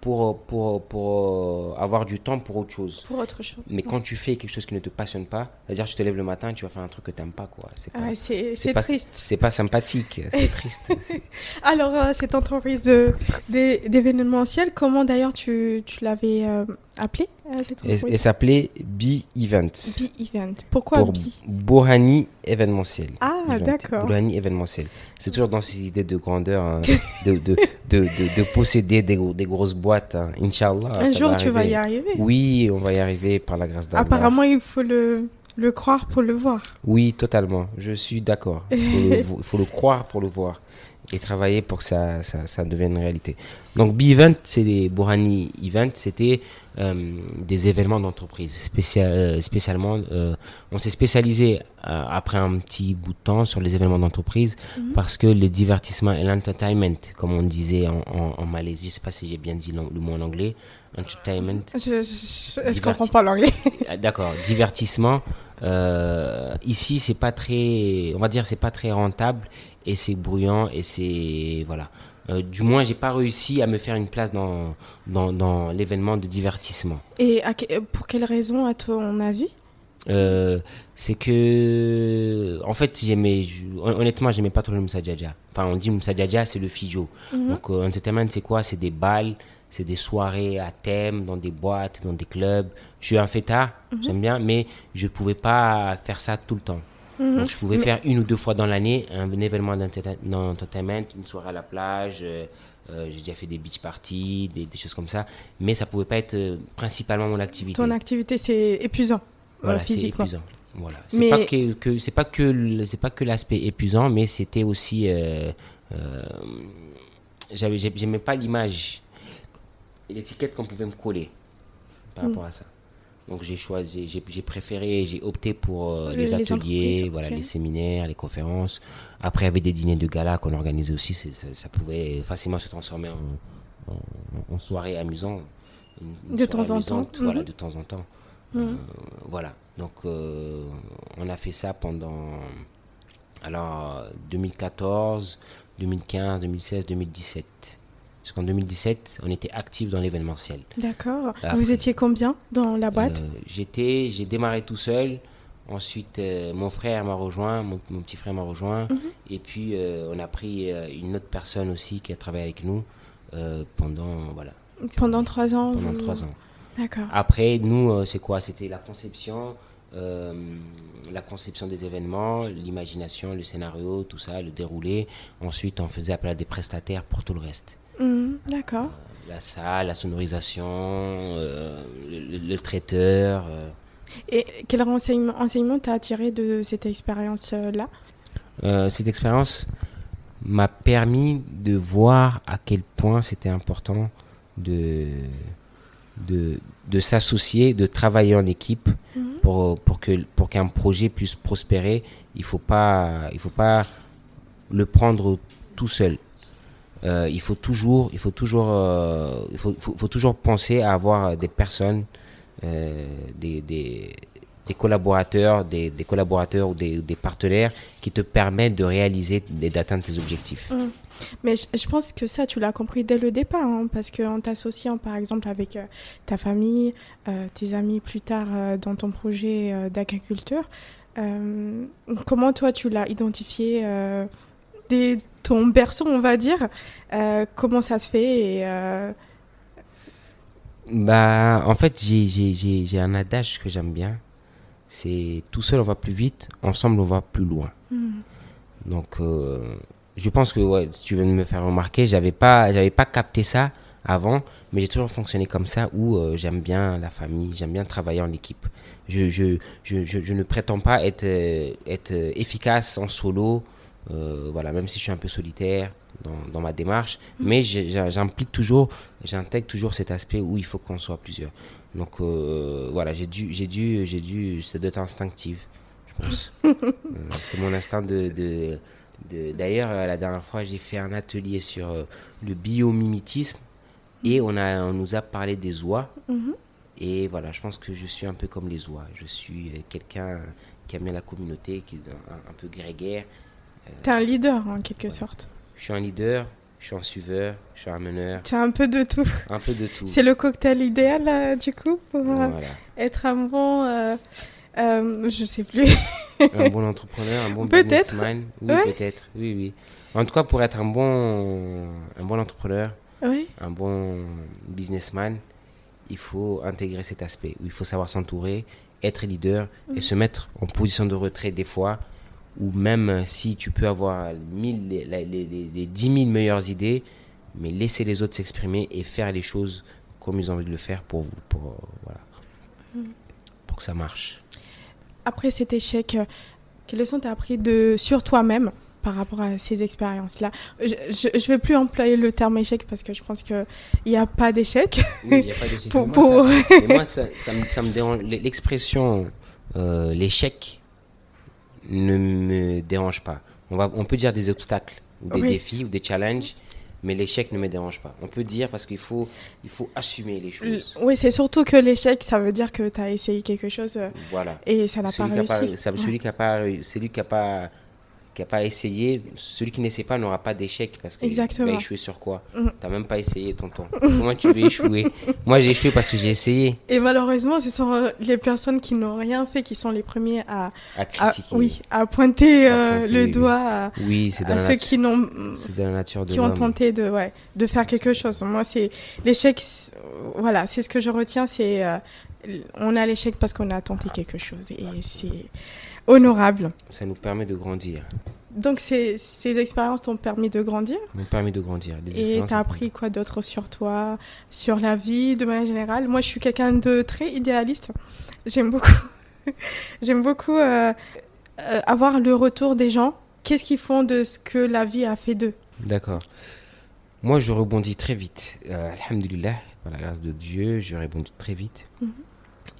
Speaker 2: pour pour pour euh, avoir du temps pour autre chose.
Speaker 1: Pour autre chose.
Speaker 2: Mais quand tu fais quelque chose qui ne te passionne pas, c'est-à-dire tu te lèves le matin, tu vas faire un truc que tu n'aimes pas quoi. C'est pas,
Speaker 1: Ah, c'est triste.
Speaker 2: c'est pas sympathique, c'est triste.
Speaker 1: Alors, euh, cette entreprise d'événementiel, comment d'ailleurs tu, tu l'avais euh, appelée euh, cette entreprise
Speaker 2: s'appelait B-Events.
Speaker 1: B-Event. Pourquoi
Speaker 2: pour
Speaker 1: B?
Speaker 2: Bourhani événementiel.
Speaker 1: Ah, d'accord.
Speaker 2: Bourhani événementiel. C'est toujours dans cette idée de grandeur, hein, de, de, de, de, de posséder des, gros- des grosses boîtes. hein. Inch'Allah.
Speaker 1: Un jour,
Speaker 2: va
Speaker 1: tu vas y
Speaker 2: arriver.
Speaker 1: arriver.
Speaker 2: Oui, on va y arriver par la grâce d'Allah.
Speaker 1: Apparemment, il faut le, Le croire pour le voir.
Speaker 2: Oui, totalement. Je suis d'accord. Il faut, le croire pour le voir et travailler pour que ça, ça, ça devienne une réalité. Donc, B-Event, c'est des Bourani Event, c'était euh, des événements d'entreprise. Spécial, euh, spécialement, euh, on s'est spécialisé après un petit bout de temps sur les événements d'entreprise mhm. parce que le divertissement et l'entertainment, comme on disait en, en, Malaisie, je ne sais pas si j'ai bien dit le mot en anglais, entertainment.
Speaker 1: Je ne comprends pas l'anglais.
Speaker 2: Ah, d'accord, divertissement. ici, c'est pas très, on va dire, c'est pas très rentable et c'est bruyant et c'est voilà. Euh, du moins, j'ai pas réussi à me faire une place dans, dans, dans l'événement de divertissement.
Speaker 1: Et pour quelle raison, à ton avis?
Speaker 2: Euh, c'est que en fait j'aimais honnêtement j'aimais pas trop le Moussa enfin on dit Moussa c'est le fijo mhm. donc euh, entertainment c'est quoi? C'est des balles c'est des soirées à thème dans des boîtes dans des clubs je suis un fêtard mhm. j'aime bien mais je pouvais pas faire ça tout le temps Mhm. Donc, je pouvais faire une ou deux fois dans l'année un, événement d'entertainment, une soirée à la plage. Euh, euh, j'ai déjà fait des beach parties, des, choses comme ça. Mais ça pouvait pas être euh, principalement mon activité.
Speaker 1: Ton activité, c'est épuisant
Speaker 2: voilà, physiquement. Épuisant. Voilà. C'est mais... pas que, c'est pas que c'est pas que l'aspect épuisant, mais c'était aussi j'avais j'aimais pas l'image et l'étiquette qu'on pouvait me coller par mm. rapport à ça. Donc j'ai choisi, j'ai préféré, j'ai opté pour euh, les, ateliers, voilà, les séminaires, les conférences. Après, il y avait des dîners de gala qu'on organisait aussi. Ça, pouvait facilement se transformer en, en, soirée amusante.
Speaker 1: de, temps en temps.
Speaker 2: Voilà, de temps en temps. Voilà. Donc euh, on a fait ça pendant alors 2014, 2015, 2016, 2017. Parce qu'en 2017, on était actif dans l'événementiel.
Speaker 1: D'accord. Vous étiez combien dans la boîte
Speaker 2: euh, J'étais, j'ai démarré tout seul. Ensuite, euh, mon frère m'a rejoint, mon, petit frère m'a rejoint. Mhm. Et puis, euh, on a pris une autre personne aussi qui a travaillé avec nous pendant, voilà.
Speaker 1: Pendant trois ans
Speaker 2: Pendant trois ans.
Speaker 1: D'accord.
Speaker 2: Après, nous, c'est quoi? C'était la conception, la conception des événements, l'imagination, le scénario, tout ça, le déroulé. Ensuite, on faisait appel à des prestataires pour tout le reste.
Speaker 1: Mhm, d'accord.
Speaker 2: Euh, la salle, la sonorisation, euh, le, traiteur. Euh.
Speaker 1: Et quel renseignement, enseignement t'as tiré de cette expérience-là?
Speaker 2: Cette expérience m'a permis de voir à quel point c'était important de, de, de s'associer, de travailler en équipe mhm. pour, pour, que, pour qu'un projet puisse prospérer. Il ne faut, pas, il faut pas le prendre tout seul. Euh, il faut toujours, il faut toujours, euh, il faut, faut, toujours penser à avoir des personnes, euh, des, des, collaborateurs, des, collaborateurs ou des, partenaires qui te permettent de réaliser et d'atteindre tes objectifs.
Speaker 1: Mmh. Mais je, pense que ça, tu l'as compris dès le départ, hein, parce qu'en t'associant par exemple avec ta famille, tes amis plus tard dans ton projet d'agriculture, comment toi tu l'as identifié des ton berceau, on va dire. Euh, comment ça se fait et, euh,
Speaker 2: Bah, en fait, j'ai un adage que j'aime bien. C'est tout seul on va plus vite, ensemble on va plus loin. Hmm. Donc, euh, je pense que ouais, si tu veux me faire remarquer, j'avais pas, j'avais pas capté ça avant, mais j'ai toujours fonctionné comme ça où j'aime bien la famille, j'aime bien travailler en équipe. Je, je, je, je, ne prétends pas être, être efficace en solo euh, voilà, même si je suis un peu solitaire dans, dans ma démarche, mais j'implique toujours, j'intègre toujours cet aspect où il faut qu'on soit plusieurs. Donc euh, voilà, j'ai dû, j'ai dû, j'ai dû, c'est d'être instinctif, je pense. Euh, c'est mon instinct de, de, D'ailleurs, la dernière fois, j'ai fait un atelier sur le biomimétisme et on, a, on nous a parlé des oies. Mm-hmm. Et voilà, je pense que je suis un peu comme les oies. Je suis quelqu'un qui aime bien la communauté, qui est un, un peu grégaire,
Speaker 1: T'es un leader en quelque sorte.
Speaker 2: Je suis un leader, je suis un suiveur, je suis un meneur.
Speaker 1: Tu as un peu de tout.
Speaker 2: Un peu de tout.
Speaker 1: C'est le cocktail idéal du coup pour euh, être un bon. Euh, euh, je sais plus.
Speaker 2: un bon entrepreneur, un bon businessman. Oui, peut-être. Oui, oui. En tout cas, pour être un bon, un bon entrepreneur, un bon businessman, il faut intégrer cet aspect il faut savoir s'entourer, être leader et mm. se mettre en position de retrait des fois ou même si tu peux avoir mille, les, les, les, 10 000 meilleures idées, mais laisser les autres s'exprimer et faire les choses comme ils ont envie de le faire pour vous, pour, voilà, mm. pour que ça marche.
Speaker 1: après cet échec, euh, quelles leçons tu as appris de, sur toi-même par rapport à ces expériences-là? Je ne vais plus employer le terme échec parce que je pense qu'il n'y a pas d'échec.
Speaker 2: Oui, il n'y a pas d'échec. pour, pour... moi, ça, ça, me, ça me dérange. L'expression euh, l'échec ne me dérange pas. On, va, on peut dire des obstacles, ou des défis, ou des challenges mais l'échec ne me dérange pas. On peut dire parce qu'il faut, il faut assumer les choses.
Speaker 1: Oui, c'est surtout que l'échec, ça veut dire que tu as essayé quelque chose euh, voilà. et ça n'a pas réussi.
Speaker 2: celui qui n'a pas, celui qui a pas qui n'a pas essayé, celui qui n'essaie pas n'aura pas d'échec parce qu'il va échouer sur quoi mm. Tu n'as même pas essayé, tonton. Comment tu veux échouer Moi, j'ai échoué parce que j'ai essayé.
Speaker 1: Et malheureusement, ce sont euh, les personnes qui n'ont rien fait qui sont les premiers à,
Speaker 2: à critiquer.
Speaker 1: oui, à pointer, euh, le doigt à,
Speaker 2: oui,
Speaker 1: ceux qui n'ont qui ont tenté de ouais, de faire quelque chose. Moi, c'est l'échec voilà, c'est ce que je retiens, c'est euh, on a l'échec parce qu'on a tenté quelque chose et c'est honorable.
Speaker 2: Ça nous permet de grandir.
Speaker 1: Donc ces, ces expériences t'ont permis de grandir?
Speaker 2: M'ont permis de grandir.
Speaker 1: Et t'as appris quoi d'autre sur toi, sur la vie de manière générale? Moi, je suis quelqu'un de très idéaliste. J'aime beaucoup, j'aime beaucoup euh, euh, avoir le retour des gens. Qu'est-ce qu'ils font de ce que la vie a fait d'eux?
Speaker 2: D'accord. Moi, je rebondis très vite. Euh, Alhamdulillah, par la grâce de Dieu, je rebondis très vite. Mhm.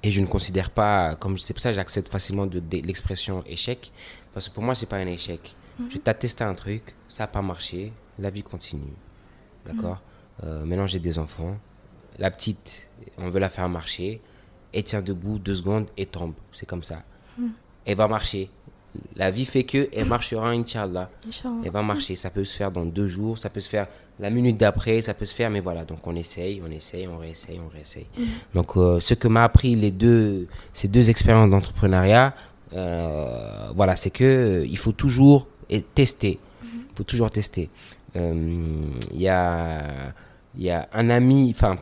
Speaker 2: Et je ne considère pas, comme c'est pour ça que j'accepte facilement de, l'expression échec, parce que pour moi, c'est pas un échec. Mhm. Je t'ai testé un truc, ça n'a pas marché, la vie continue. D'accord euh, Maintenant, j'ai des enfants. La petite, on veut la faire marcher. Elle tient debout deux secondes et tombe. C'est comme ça. Mhm. Elle va marcher. La vie fait que elle marchera, Inch'Allah. Elle va marcher. Ça peut se faire dans deux jours, ça peut se faire la minute d'après, ça peut se faire, mais voilà. Donc on essaye, on essaye, on réessaye, on réessaye. Mhm. Donc euh, ce que m'a appris les deux, ces deux expériences d'entrepreneuriat, euh, voilà, c'est que euh, il faut toujours tester. Il faut toujours tester. Il y a il y a un ami, enfin,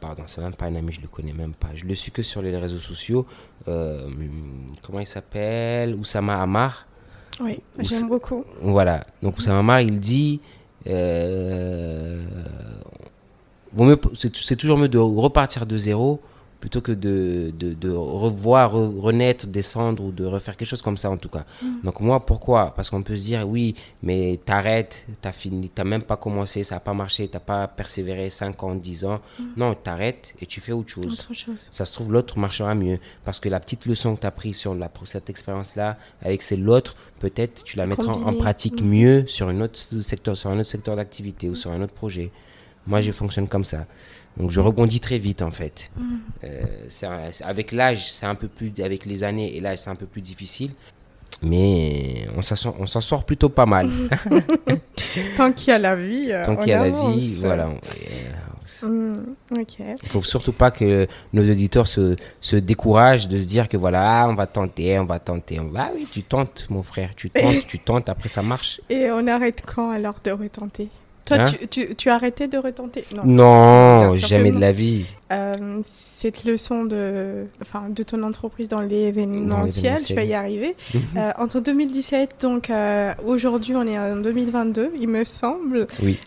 Speaker 2: pardon, c'est même pas un ami, je le connais même pas. Je le suis que sur les réseaux sociaux. comment il s'appelle? Oussama Amar.
Speaker 1: Oui, j'aime beaucoup.
Speaker 2: Voilà. Donc Oussama Amar, il dit euh, c'est toujours mieux de repartir de zéro plutôt que de, de, de revoir, renaître, descendre ou de refaire quelque chose comme ça en tout cas. Mm. Donc moi, pourquoi? Parce qu'on peut se dire, oui, mais t'arrêtes, t'as fini, t'as même pas commencé, ça n'a pas marché, t'as pas persévéré 5 ans, 10 ans. Mm. Non, t'arrêtes et tu fais autre chose.
Speaker 1: autre chose.
Speaker 2: Ça se trouve, l'autre marchera mieux. Parce que la petite leçon que tu as prise sur la, cette expérience-là, avec c'est l'autre, peut-être tu la mettras en, pratique mm. mieux sur, une autre secteur, sur un autre secteur d'activité ou sur un autre projet. Moi, je fonctionne comme ça. Donc je rebondis très vite en fait. Mm. Euh, avec l'âge, c'est un peu plus, avec les années et l'âge, c'est un peu plus difficile. Mais on s'en sort plutôt pas mal.
Speaker 1: Tant qu'il y a la vie,
Speaker 2: Tant qu'il y a la vie, voilà.
Speaker 1: Mm,
Speaker 2: Il faut surtout pas que nos auditeurs se, se, découragent de se dire que voilà, on va tenter, on va tenter. On va, ah oui, tu tentes, mon frère, tu tentes, tu tentes, après ça marche.
Speaker 1: Et on arrête quand alors de retenter? Toi, hein tu, tu, as arrêté de retenter?
Speaker 2: Non, jamais de la vie.
Speaker 1: Euh, cette leçon de, enfin, de ton entreprise dans l'événementiel, je vais y arriver. euh, entre 2017, donc euh, aujourd'hui, on est en 2022, il me semble.
Speaker 2: Oui.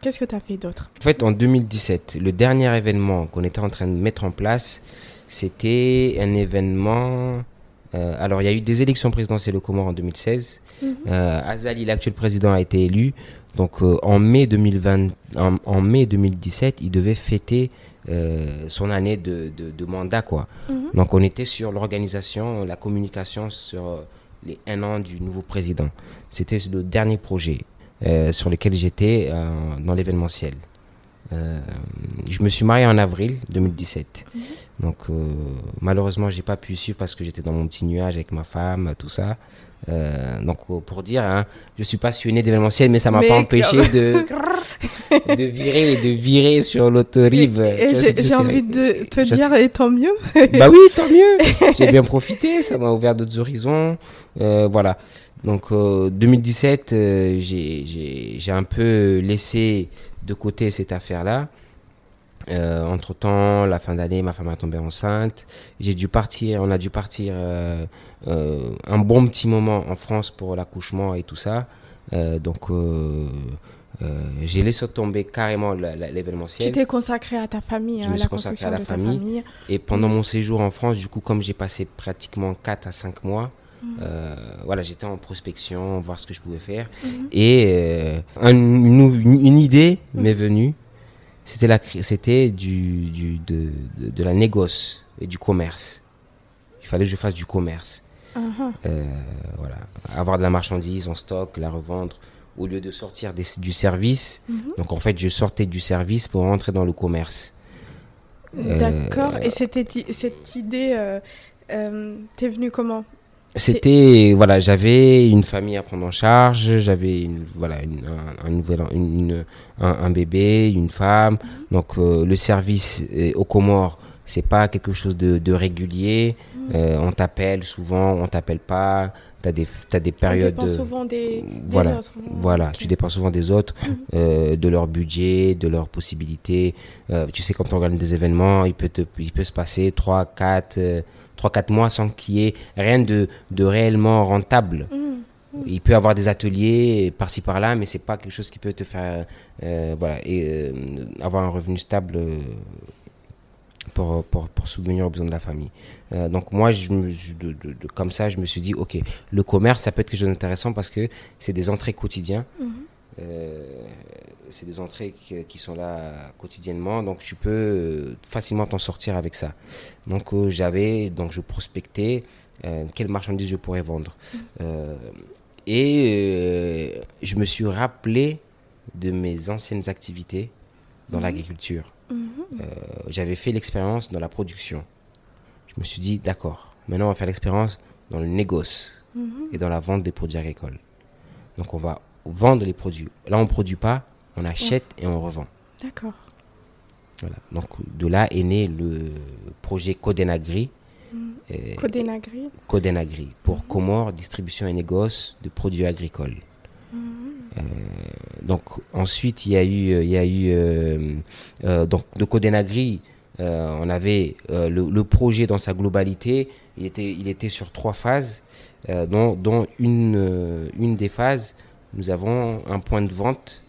Speaker 1: Qu'est-ce que tu as fait d'autre?
Speaker 2: En fait, en 2017, le dernier événement qu'on était en train de mettre en place, c'était un événement. alors, il y a eu des élections présidentielles au Comores en 2016. Mhm. Azali, l'actuel président, a été élu. Donc euh, en, mai 2020, en, mai 2017, il devait fêter euh, son année de, de, mandat. Quoi. Mhm. Donc on était sur l'organisation, la communication sur euh, les un an du nouveau président. C'était le dernier projet sur lequel j'étais dans l'événementiel. je me suis marié en avril 2017. Mhm. Donc malheureusement, j'ai pas pu suivre parce que j'étais dans mon petit nuage avec ma femme, tout ça. Euh, donc pour dire, hein, je suis passionné d'événementiel, mais ça m'a pas empêché de, de virer et de virer sur l'autorive.
Speaker 1: J'ai envie de te dire, et tant mieux.
Speaker 2: bah oui, tant mieux. J'ai bien profité, ça m'a ouvert d'autres horizons. Euh, voilà. Donc 2017, euh, j'ai un peu laissé de côté cette affaire-là. Euh, entre temps, la fin d'année, ma femme a tombé enceinte. J'ai dû partir, on a dû partir euh, euh, un bon petit moment en France pour l'accouchement et tout ça. donc, Euh, j'ai laissé tomber carrément l'événementiel.
Speaker 1: Tu t'es consacré à ta famille,
Speaker 2: à la construction à la de famille. ta famille. Et pendant mon séjour en France, du coup, comme j'ai passé pratiquement 4 à 5 mois, mhm. euh, voilà, j'étais en prospection, voir ce que je pouvais faire. Mhm. Et euh, une, idée mhm. m'est venue. C'était c'était du, du de, de, la négoce et du commerce. Il fallait que je fasse du commerce. Uh-huh. voilà, avoir de la marchandise en stock, la revendre au lieu de sortir du service. Mhm. Donc en fait, je sortais du service pour rentrer dans le commerce.
Speaker 1: D'accord. Euh, Et c'était cette idée, euh, euh, t'es venue comment?
Speaker 2: C'était voilà, j'avais une famille à prendre en charge, j'avais une, voilà un, nouvel un, bébé, une femme. Mhm. Donc le service au Comores, c'est pas quelque chose de, régulier. Mhm. on t'appelle souvent, on t'appelle pas tu as des, as des périodes.
Speaker 1: Souvent des,
Speaker 2: voilà,
Speaker 1: autres.
Speaker 2: Voilà, tu dépends souvent des autres, mhm. euh, de leur budget, de leurs possibilités. Euh, tu sais, quand on organise des événements, il peut, te, il peut se passer 3, 4, 3, 4 mois sans qu'il y ait rien de, de réellement rentable. Mhm. Mhm. Il peut avoir des ateliers par-ci par-là, mais c'est pas quelque chose qui peut te faire euh, voilà, et, avoir un revenu stable pour, pour, pour, subvenir aux besoins de la famille. Euh, donc moi, je, de, de, comme ça, je me suis dit, ok, le commerce, ça peut être quelque chose d'intéressant parce que c'est des entrées quotidiennes. Mhm. Euh, c'est des entrées qui, sont là quotidiennement, donc tu peux euh, facilement t'en sortir avec ça. Donc j'avais, donc je prospectais quelles marchandises je pourrais vendre. Mhm. et je me suis rappelé de mes anciennes activités dans mhm. l'agriculture. Euh, j'avais fait l'expérience dans la production. Je me suis dit, d'accord, maintenant on va faire l'expérience dans le négoce et dans la vente des produits agricoles. Donc on va vendre les produits. Là, on ne produit pas, on achète et on revend.
Speaker 1: D'accord.
Speaker 2: Voilà. Donc de là est né le projet Codenagri.
Speaker 1: Mhm. Codenagri.
Speaker 2: Codenagri pour mhm. Comores, distribution et négoce de produits agricoles. Euh, donc ensuite il y a eu, euh, il y a eu euh, donc de Codenagri, on avait le, projet dans sa globalité, il était, il était sur trois phases, dont, dont une, une des phases, nous avons un point de vente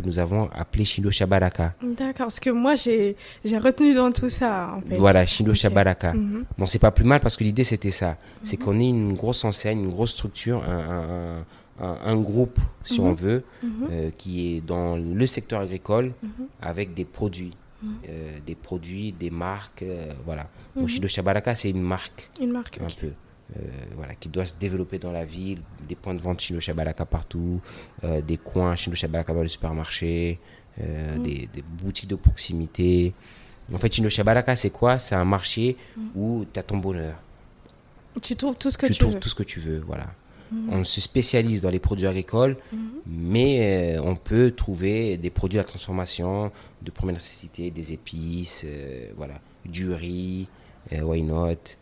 Speaker 2: que nous avons appelé Shindo Shabaraka.
Speaker 1: D'accord, parce que moi j'ai retenu dans tout ça. En fait.
Speaker 2: Voilà, Shindo Shabaraka. Mhm. Bon, c'est pas plus mal parce que l'idée c'était ça. C'est qu'on ait une grosse enseigne, une grosse structure, un, un, groupe, si on mhm. veut, mhm. Euh, qui est dans le secteur agricole mhm. avec des produits. Euh, des produits, des marques, euh, voilà. Donc, Shido Shabaraka, c'est une marque.
Speaker 1: Une marque,
Speaker 2: un peu. Voilà, qui doit se développer dans la ville, des points de vente Shido Shabaraka partout, des coins Shido Shabaraka dans les supermarchés, des, des, boutiques de proximité. En fait, Shido Shabaraka, c'est quoi? C'est un marché où tu as ton bonheur.
Speaker 1: Tu trouves tout ce que
Speaker 2: tu,
Speaker 1: tu
Speaker 2: trouves tout ce que tu veux, voilà. Mhm. On se spécialise dans les produits agricoles, mais euh, on peut trouver des produits à transformation de première nécessité, des épices, euh, voilà, du riz, euh, why not?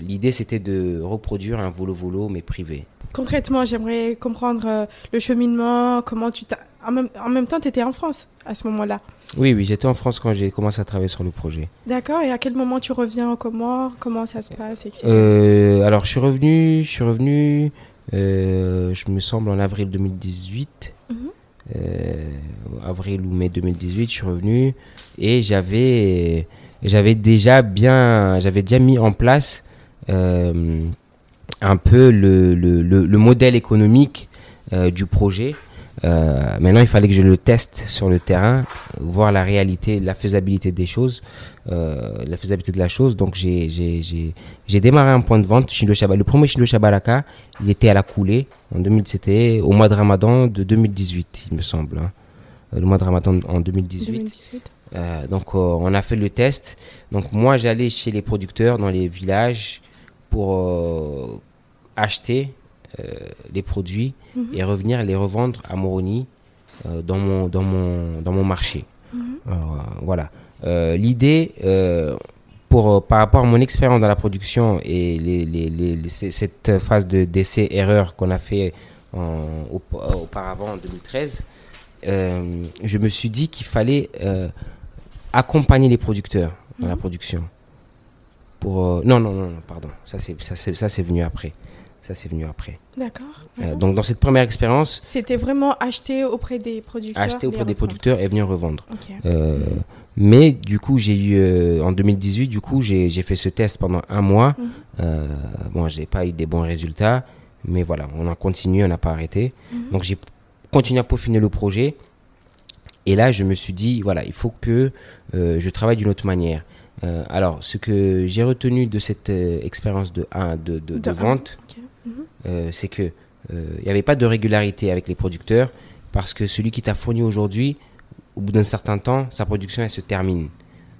Speaker 2: L'idée, c'était de reproduire un volo-volo, mais privé.
Speaker 1: Concrètement, j'aimerais comprendre le cheminement, comment tu t'as... En même, en même temps, tu étais en France à ce moment-là.
Speaker 2: Oui, oui, j'étais en France quand j'ai commencé à travailler sur le projet.
Speaker 1: D'accord. Et à quel moment tu reviens aux Comores Comment ça se passe
Speaker 2: euh, Alors, je suis revenu, je suis revenu, euh, je me semble en avril 2018. Mhm. euh, avril ou mai 2018, je suis revenu et j'avais, j'avais déjà bien, j'avais déjà mis en place euh, un peu le, le, le, le modèle économique euh, du projet. Euh, maintenant, il fallait que je le teste sur le terrain, voir la réalité, la faisabilité des choses, euh, la faisabilité de la chose. Donc, j'ai démarré un point de vente, Le premier Shindo Shabaraka, il était à la coulée. En 2000, c'était au mois de Ramadan de 2018, il me semble. Hein. Euh, le mois de Ramadan en 2018. 2018. Euh, donc, on a fait le test. Donc, moi, j'allais chez les producteurs dans les villages pour acheter les produits Mhm. et revenir les revendre à Moroni euh, dans, mon, dans, mon, dans mon marché. Mhm. Euh, voilà. Euh, l'idée, pour, par rapport à mon expérience dans la production et les, les, les, cette phase de d'essai-erreur qu'on a fait auparavant en 2013, je me suis dit qu'il fallait accompagner les producteurs dans la production. Pour, non, non, non, pardon, ça c'est, ça, c'est, ça c'est venu après. Ça, c'est venu après.
Speaker 1: D'accord.
Speaker 2: Euh, donc, dans cette première expérience,
Speaker 1: C'était vraiment acheter auprès des producteurs.
Speaker 2: acheter auprès des producteurs et venir revendre. Euh, mais du coup, j'ai eu euh, en 2018, du coup, j'ai j'ai fait ce test pendant un mois. Euh, bon, j'ai pas eu des bons résultats, mais voilà, on a continué, on n'a pas arrêté.
Speaker 1: Mhm.
Speaker 2: Donc j'ai continué à peaufiner le projet. Et là, je me suis dit, voilà, il faut que euh, je travaille d'une autre manière. Euh, alors, ce que j'ai retenu de cette euh, expérience de, vente.
Speaker 1: Mhm.
Speaker 2: c'est que il n'y avait pas de régularité avec les producteurs parce que celui qui t'a fourni aujourd'hui, au bout d'un certain temps, sa production elle se termine.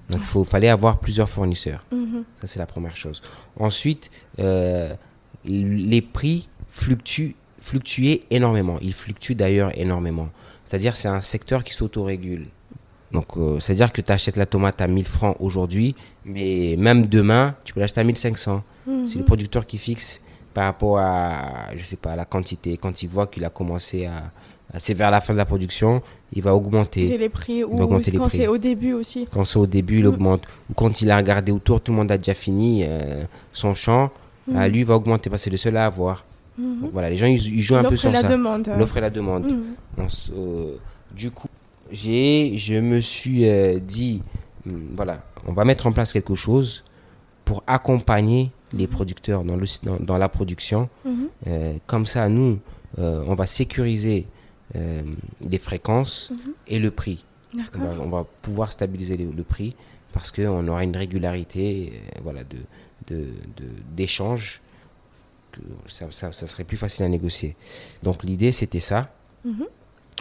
Speaker 2: Donc il fallait avoir plusieurs fournisseurs.
Speaker 1: Mhm.
Speaker 2: Ça c'est la première chose. Ensuite, les prix fluctuent, fluctuaient énormément. Ils fluctuent d'ailleurs énormément. C'est-à-dire c'est un secteur qui s'autorégule. Donc euh, c'est-à-dire que tu achètes la tomate à 1000 francs aujourd'hui, mais même demain, tu peux l'acheter à 1500.
Speaker 1: Mhm.
Speaker 2: C'est le producteur qui fixe par rapport à, je sais pas, la quantité. Quand il voit qu'il a commencé à, à- c'est vers la fin de la production, il va augmenter.
Speaker 1: Les prix ou
Speaker 2: va augmenter les
Speaker 1: quand c'est au début aussi.
Speaker 2: Quand c'est au début, il
Speaker 1: Mm.
Speaker 2: augmente. Ou quand il a regardé autour, tout le monde a déjà fini euh, son champ,
Speaker 1: Mhm.
Speaker 2: ah, lui il va augmenter parce que c'est le seul à avoir.
Speaker 1: Mhm.
Speaker 2: Donc voilà, les gens ils, ils jouent un peu sur
Speaker 1: la
Speaker 2: ça.
Speaker 1: demande.
Speaker 2: L'offre et la demande.
Speaker 1: Mhm.
Speaker 2: On euh, du coup, j'ai, je me suis euh, dit, hum, voilà, on va mettre en place quelque chose pour accompagner les producteurs dans, le, dans, dans la production.
Speaker 1: Mhm.
Speaker 2: Euh, comme ça, nous, on va sécuriser les fréquences et le prix. On va, on va pouvoir stabiliser le, le prix parce qu'on aura une régularité voilà, de, de, de- d'échange. Que ça, ça, ça serait plus facile à négocier. Donc l'idée, c'était ça.
Speaker 1: Mhm.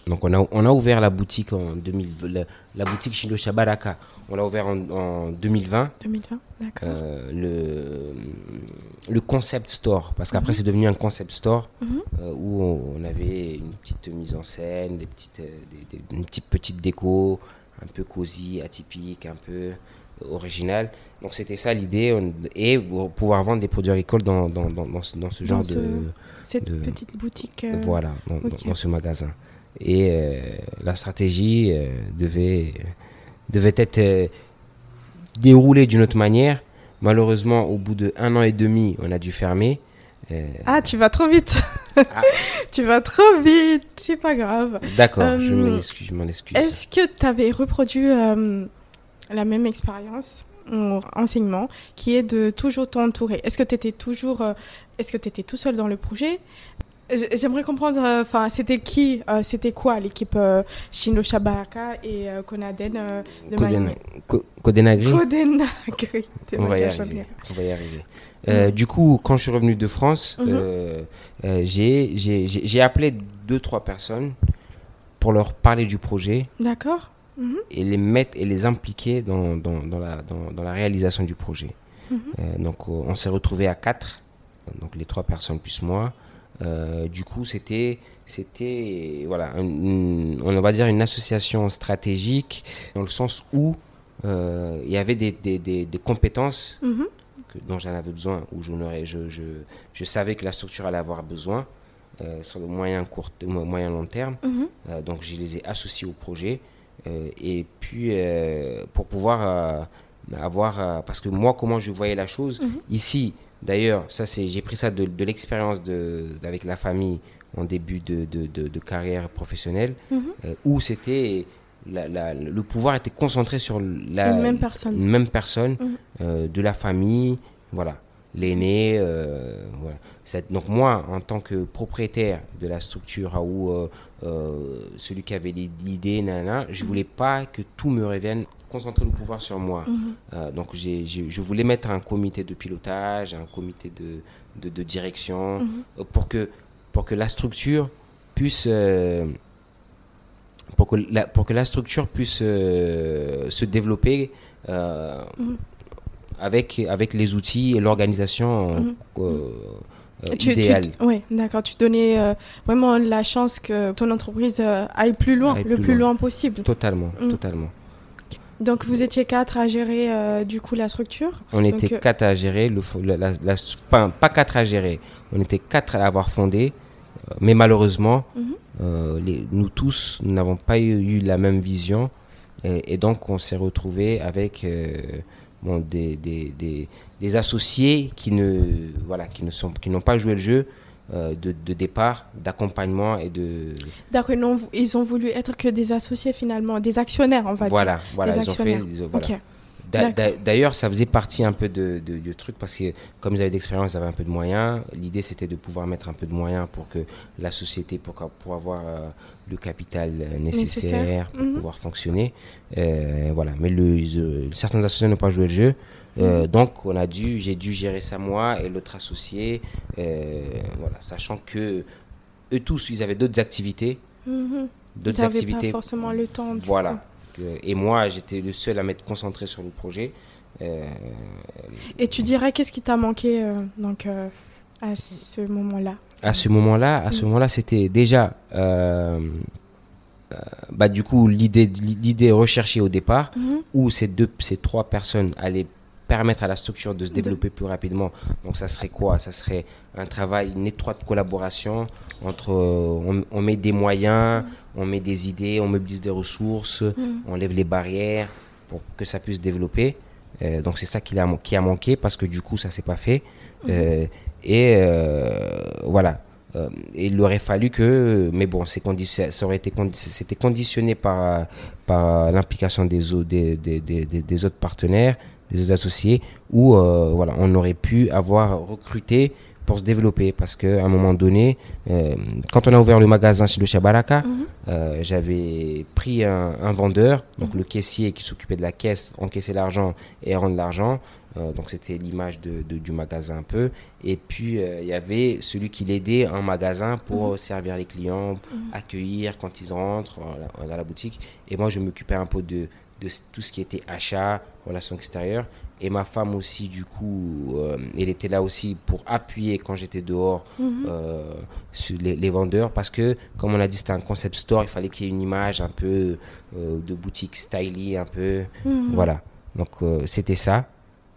Speaker 2: Donc on a, on a ouvert la boutique en 2000, la, la boutique Chilo Shabaraka. On l'a ouvert en, en 2020.
Speaker 1: 2020. D'accord.
Speaker 2: Euh, le, le concept store, parce qu'après c'est devenu un concept store
Speaker 1: Mhm.
Speaker 2: euh, où on, on avait une petite mise en scène, des petites, euh, des- des- une petite petite déco, un peu cosy, atypique, un peu euh, original. Donc c'était ça l'idée, et pouvoir vendre des produits agricoles dans, dans, dans, dans ce, genre
Speaker 1: ce-
Speaker 2: de...
Speaker 1: Cette
Speaker 2: de-
Speaker 1: petite boutique. euh,
Speaker 2: Voilà, dans, ce magasin. Et euh, la stratégie euh, devait, devait être déroulée d'une autre manière. Malheureusement, au bout de un an et demi, on a dû fermer.
Speaker 1: Ah, tu vas trop vite.
Speaker 2: Ah.
Speaker 1: tu vas trop vite. C'est pas grave.
Speaker 2: D'accord, je m'en excuse.
Speaker 1: Est-ce que tu avais reproduit la même expérience? En enseignement qui est de toujours t'entourer. Est-ce que tu étais toujours euh, est-ce que tu étais tout seul dans le projet? J'aimerais comprendre enfin c'était qui euh, c'était quoi l'équipe euh, Shindo Shabaraka et euh, Konaden euh, de
Speaker 2: Co- Codenagri
Speaker 1: Kodenagri. De
Speaker 2: On va y arriver. On va y arriver. Euh, Du coup, quand je suis revenu de France, euh, euh, j'ai j'ai- j'ai appelé deux, trois personnes pour leur parler du projet.
Speaker 1: D'accord Mhm.
Speaker 2: et les mettre et les impliquer dans, dans, dans la, dans, la réalisation du projet.
Speaker 1: Mhm.
Speaker 2: Euh, donc euh, on s'est retrouvé à quatre, donc les trois personnes plus moi. Euh, du coup, c'était c'était voilà, un- une- on va dire une association stratégique dans le sens où euh, il y avait des, des, des, des compétences
Speaker 1: Mhm.
Speaker 2: que- dont j'en avais besoin, où aurais- je, je, je savais que la structure allait avoir besoin euh, sur le moyen court, mo- moyen long terme. Euh, donc je les ai associés au projet et puis euh, pour pouvoir euh, avoir euh, parce que moi comment je voyais la chose
Speaker 1: Mhm.
Speaker 2: ici d'ailleurs ça c'est j'ai pris ça de, de l'expérience de avec la famille en début de, de, de- de carrière professionnelle
Speaker 1: Mhm.
Speaker 2: euh, où c'était la- la- le pouvoir était concentré sur la
Speaker 1: Une même personne.
Speaker 2: une même personne
Speaker 1: Mhm.
Speaker 2: euh, de la famille voilà l'aîné euh, voilà donc moi en tant que propriétaire de la structure ou euh, euh, celui qui avait l'idée nana je voulais pas que tout me revienne concentrer le pouvoir sur moi
Speaker 1: Mhm.
Speaker 2: Euh, donc je voulais mettre un comité de pilotage un comité de, de, de direction
Speaker 1: Mhm.
Speaker 2: pour que pour que la structure puisse pour que la, pour que la structure puisse se développer
Speaker 1: Mhm.
Speaker 2: avec avec les outils et l'organisation
Speaker 1: Tu,
Speaker 2: idéale.
Speaker 1: tu, ouais, d'accord. Tu donnais euh, vraiment la chance que ton entreprise euh, aille plus loin,
Speaker 2: Aille
Speaker 1: le
Speaker 2: plus
Speaker 1: plus
Speaker 2: loin.
Speaker 1: loin possible.
Speaker 2: Totalement,
Speaker 1: Mhm.
Speaker 2: totalement.
Speaker 1: Donc vous étiez quatre à gérer euh, du coup la structure.
Speaker 2: On
Speaker 1: Donc,
Speaker 2: était
Speaker 1: euh,
Speaker 2: quatre à gérer, le, fo- la, la- la- pas, pas quatre à gérer, on était quatre à l'avoir fondé, euh, mais malheureusement,
Speaker 1: Mhm.
Speaker 2: euh, les, nous tous, nous n'avons pas eu, eu la même vision, et, et donc on s'est retrouvé avec euh, bon, des, des, des, des associés qui ne voilà qui ne sont qui n'ont pas joué le jeu euh, de, de, départ, d'accompagnement et de.
Speaker 1: D'accord, ils ont voulu être que des associés finalement, des actionnaires, on va
Speaker 2: voilà,
Speaker 1: dire.
Speaker 2: Voilà, ils ont fait. Voilà. D'ailleurs, ça faisait partie un peu de, de, du truc parce que comme ils avaient d'expérience, ils avaient un peu de moyens. L'idée, c'était de pouvoir mettre un peu de moyens pour que la société, pour, pour avoir euh, le capital euh, nécessaire, pour mhm. pouvoir fonctionner. Euh, voilà. Mais le, certains associés n'ont pas joué le jeu. Euh, donc, on a dû, j'ai dû gérer ça moi et l'autre associé, euh, voilà, sachant que eux tous, ils avaient d'autres activités,
Speaker 1: mmh. d'autres activités. Pas forcément le temps.
Speaker 2: Voilà. Et moi, j'étais le seul à m'être concentré sur le projet.
Speaker 1: Euh, et tu dirais qu'est-ce qui t'a manqué donc à ce moment-là?
Speaker 2: À ce moment-là, à ce mhm. moment-là, c'était déjà. bah, du coup, l'idée, l'idée recherchée au départ, mhm. où ces deux, ces trois personnes allaient permettre à la structure de se développer plus rapidement. Donc ça serait quoi? Ça serait un travail, une étroite collaboration entre, euh, on, met des moyens, on met des idées, on mobilise des ressources, mm. on lève les barrières pour que ça puisse développer. Euh, donc c'est ça qui a, qui a manqué parce que du coup ça s'est pas fait. Mm. Euh, et voilà. il aurait fallu que, mais bon, ça aurait été c'était conditionné par par l'implication des, des, des, des, des autres partenaires, des associés où euh, voilà, on aurait pu avoir recruté pour se développer parce qu'à un moment donné, euh, quand on a ouvert le magasin chez le Chabaraka, mhm. euh, j'avais pris un, vendeur, donc le caissier qui s'occupait de la caisse, encaisser l'argent et rendre l'argent. donc c'était l'image de, du magasin un peu. Et puis il y avait celui qui l'aidait en magasin pour mhm. servir les clients, mhm. accueillir quand ils rentrent dans la boutique. Et moi je m'occupais un peu de, de tout ce qui était achat, relations extérieures. Et ma femme aussi, du coup, euh, elle était là aussi pour appuyer quand j'étais dehors mhm. euh, sur les, vendeurs. Parce que, comme on a dit, c'était un concept store. Il fallait qu'il y ait une image un peu euh, de boutique stylie, un peu. Mhm. Voilà. Donc, c'était ça.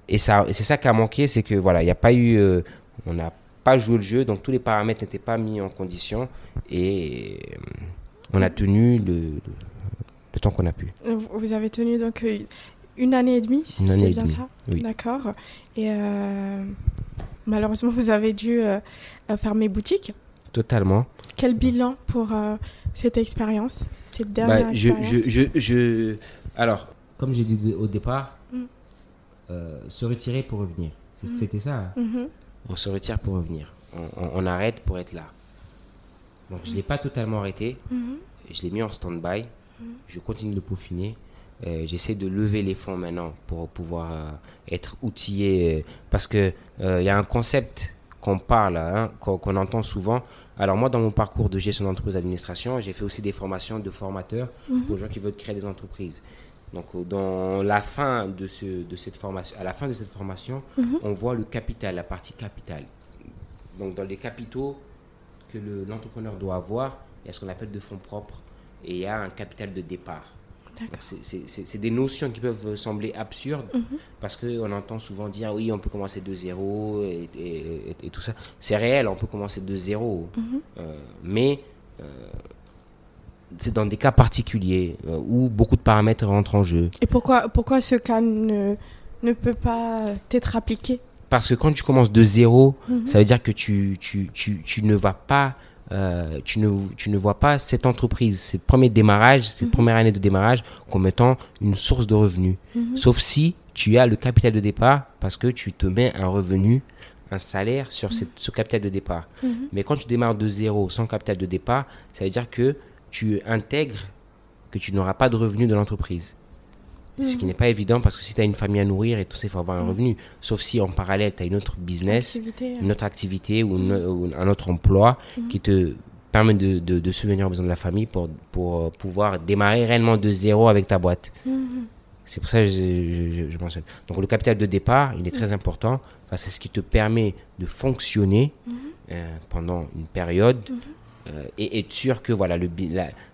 Speaker 2: Et, ça, c'est ça qui a manqué, c'est que, voilà, il n'y a pas eu. on n'a pas joué le jeu, donc tous les paramètres n'étaient pas mis en condition. Et on a tenu le le temps qu'on a pu.
Speaker 1: Vous avez tenu donc euh, une année et demie, c'est bien ça
Speaker 2: Oui.
Speaker 1: D'accord. Et euh, malheureusement, vous avez dû euh, fermer boutique.
Speaker 2: Totalement.
Speaker 1: Quel bilan pour cette expérience, cette dernière bah,
Speaker 2: je, expérience je, je, Alors, comme j'ai dit au départ, mm. se retirer pour revenir. Mm. C'était ça. Hein. Mm-hmm. On se retire pour revenir. On, arrête pour être là. Donc, je ne l'ai pas totalement arrêté. Mm-hmm. Je l'ai mis en stand-by je continue de peaufiner. Euh, j'essaie de lever les fonds maintenant pour pouvoir euh, être outillé. Euh, parce qu'il il y a un concept qu'on parle, hein, qu'on entend souvent. Alors moi, dans mon parcours de gestion d'entreprise d'administration, j'ai fait aussi des formations de formateurs mhm. pour les gens qui veulent créer des entreprises. Donc, dans la fin de, ce, de cette formation, à la fin de cette formation, mhm. on voit le capital, la partie capital. Donc, dans les capitaux que l'entrepreneur doit avoir, il y a ce qu'on appelle de fonds propres et il y a un capital de départ. C'est des notions qui peuvent sembler absurdes mhm. parce qu'on entend souvent dire oui, on peut commencer de zéro et, et, tout ça. C'est réel, on peut commencer de zéro. Mhm. Euh, mais euh, c'est dans des cas particuliers euh, où beaucoup de paramètres rentrent en jeu.
Speaker 1: Et pourquoi, pourquoi ce cas ne, ne peut pas être appliqué?
Speaker 2: Parce que quand tu commences de zéro, mhm. ça veut dire que tu, tu, tu, tu ne vas pas euh, tu, ne, tu ne vois pas cette entreprise, ce premier démarrage, cette mhm. première année de démarrage comme étant une source de revenus. Mhm. Sauf si tu as le capital de départ parce que tu te mets un revenu, un salaire sur mhm. ce capital de départ. Mais quand tu démarres de zéro, sans capital de départ, ça veut dire que tu intègres que tu n'auras pas de revenus de l'entreprise. Ce qui n'est pas évident parce que si tu as une famille à nourrir et tout ça, il faut avoir un revenu. Sauf si en parallèle, tu as une autre business, une autre activité ou, un autre emploi qui te permet de, de, de, subvenir aux besoins de la famille pour, pour euh, pouvoir démarrer réellement de zéro avec ta boîte. Mhm. C'est pour ça que je, je, mentionne. Donc le capital de départ, il est très important. c'est ce qui te permet de fonctionner mhm. euh, pendant une période euh, et être sûr que voilà, le,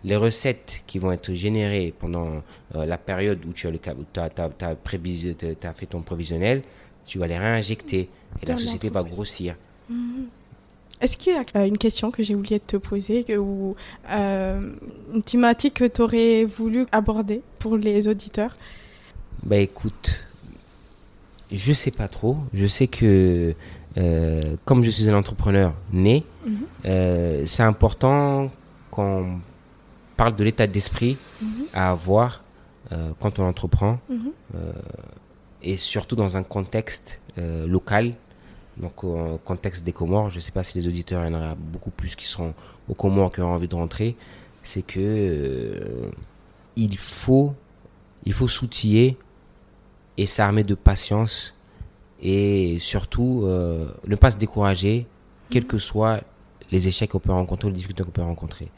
Speaker 2: les recettes qui vont être générées pendant euh, la période où tu as, le, as, as, fait ton provisionnel, tu vas les réinjecter et la société va grossir.
Speaker 1: Mhm. Est-ce qu'il y a euh, une question que j'ai oublié de te poser ou une thématique que tu aurais voulu aborder pour les auditeurs?
Speaker 2: Bah écoute, Je sais pas trop. Je sais que euh, comme je suis un entrepreneur né,
Speaker 1: Mhm.
Speaker 2: euh, c'est important qu'on parle de l'état d'esprit
Speaker 1: Mhm.
Speaker 2: à avoir euh, quand on entreprend
Speaker 1: Mhm.
Speaker 2: et surtout dans un contexte local, donc au contexte des Comores. Je ne sais pas si les auditeurs, il y en aura beaucoup plus qui seront aux Comores qui auront envie de rentrer. C'est que il faut il faut s'outiller et s'armer de patience et surtout euh, ne pas se décourager, quels que soient les échecs qu'on peut rencontrer, les difficultés qu'on peut rencontrer.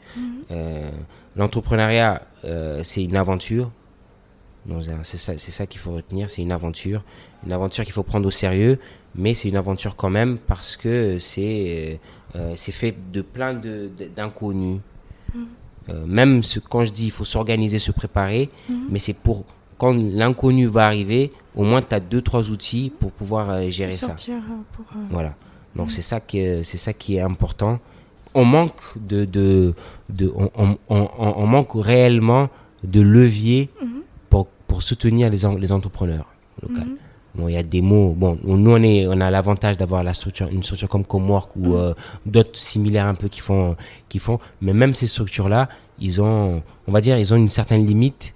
Speaker 2: Euh, L'entrepreneuriat, euh, c'est une aventure. C'est ça, c'est ça qu'il faut retenir, c'est une aventure. Une aventure qu'il faut prendre au sérieux, mais c'est une aventure quand même parce que c'est c'est fait de plein de- de- d'inconnus. Euh, même ce, quand je dis il faut s'organiser, se préparer, mais c'est pour quand l'inconnu va arriver, au moins tu as deux, trois outils pour pouvoir euh, gérer ça.
Speaker 1: Sortir euh, pour. euh,
Speaker 2: Voilà. Donc c'est ça qui est, c'est ça qui est important. On manque de, de, de on, on, on- manque réellement de levier pour, pour soutenir les, en- les entrepreneurs locaux.
Speaker 1: Mhm.
Speaker 2: Bon, il y a des mots. Bon, nous on est, on a l'avantage d'avoir la structure, une structure comme Comwork ou euh, d'autres similaires un peu qui font, qui font. Mais même ces structures-là, ils ont, on va dire, ils ont une certaine limite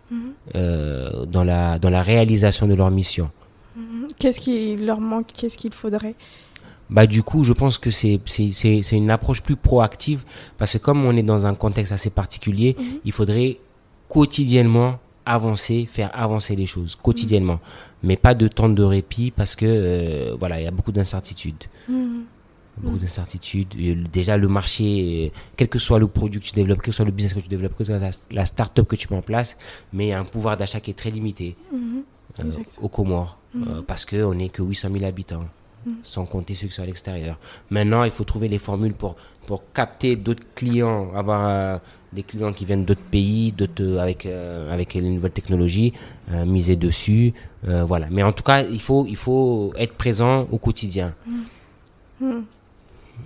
Speaker 2: euh, dans la dans la réalisation de leur mission.
Speaker 1: Mhm. Qu'est-ce qui leur manque? Qu'est-ce qu'il faudrait?
Speaker 2: Bah du coup, je pense que c'est c'est c'est c'est une approche plus proactive parce que comme on est dans un contexte assez particulier, il faudrait quotidiennement avancer, faire avancer les choses quotidiennement, mais pas de temps de répit parce que euh, voilà, il y a beaucoup d'incertitudes.
Speaker 1: Mhm.
Speaker 2: Beaucoup d'incertitudes. Déjà, le marché, euh, quel que soit le produit que tu développes, quel que soit le business que tu développes, quelle que soit la, la start-up que tu mets en place, mais il y a un pouvoir d'achat qui est très limité
Speaker 1: Mhm.
Speaker 2: euh, aux Comores, euh, parce qu'on n'est que 800 000 habitants, sans compter ceux qui sont à l'extérieur. Maintenant, il faut trouver les formules pour, pour capter d'autres clients, avoir des clients qui viennent d'autres pays, d'autres, euh, avec, euh, avec les nouvelles technologies, euh, miser dessus. euh, voilà. Mais en tout cas, il faut, il faut être présent au quotidien. Il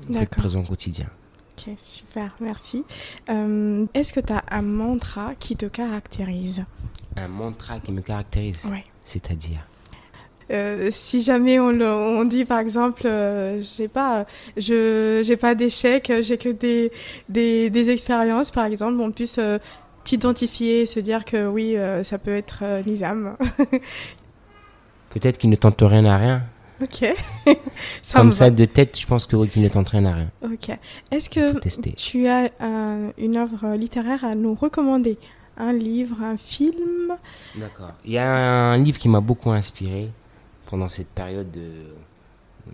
Speaker 2: faut être présent au quotidien.
Speaker 1: Ok, super, merci. Est-ce que tu as un mantra qui te caractérise?
Speaker 2: Un mantra qui me caractérise,
Speaker 1: Ouais.
Speaker 2: c'est-à-dire?
Speaker 1: Euh, si jamais on, le- on dit par exemple, euh, j'ai pas, je j'ai pas d'échecs, j'ai que des, des, des expériences par exemple, on puisse euh, t'identifier, se dire que oui, euh, ça peut être euh, Nizam.
Speaker 2: Peut-être qu'il ne tente rien à rien.
Speaker 1: ok. ça
Speaker 2: Comme
Speaker 1: me
Speaker 2: ça,
Speaker 1: va.
Speaker 2: de tête, je pense que oui, qu'il ne tente rien à rien.
Speaker 1: Ok. Est-ce que tu as un- une œuvre littéraire à nous recommander? Un livre, un film?
Speaker 2: D'accord. Il y a un livre qui m'a beaucoup inspiré pendant cette période de, euh,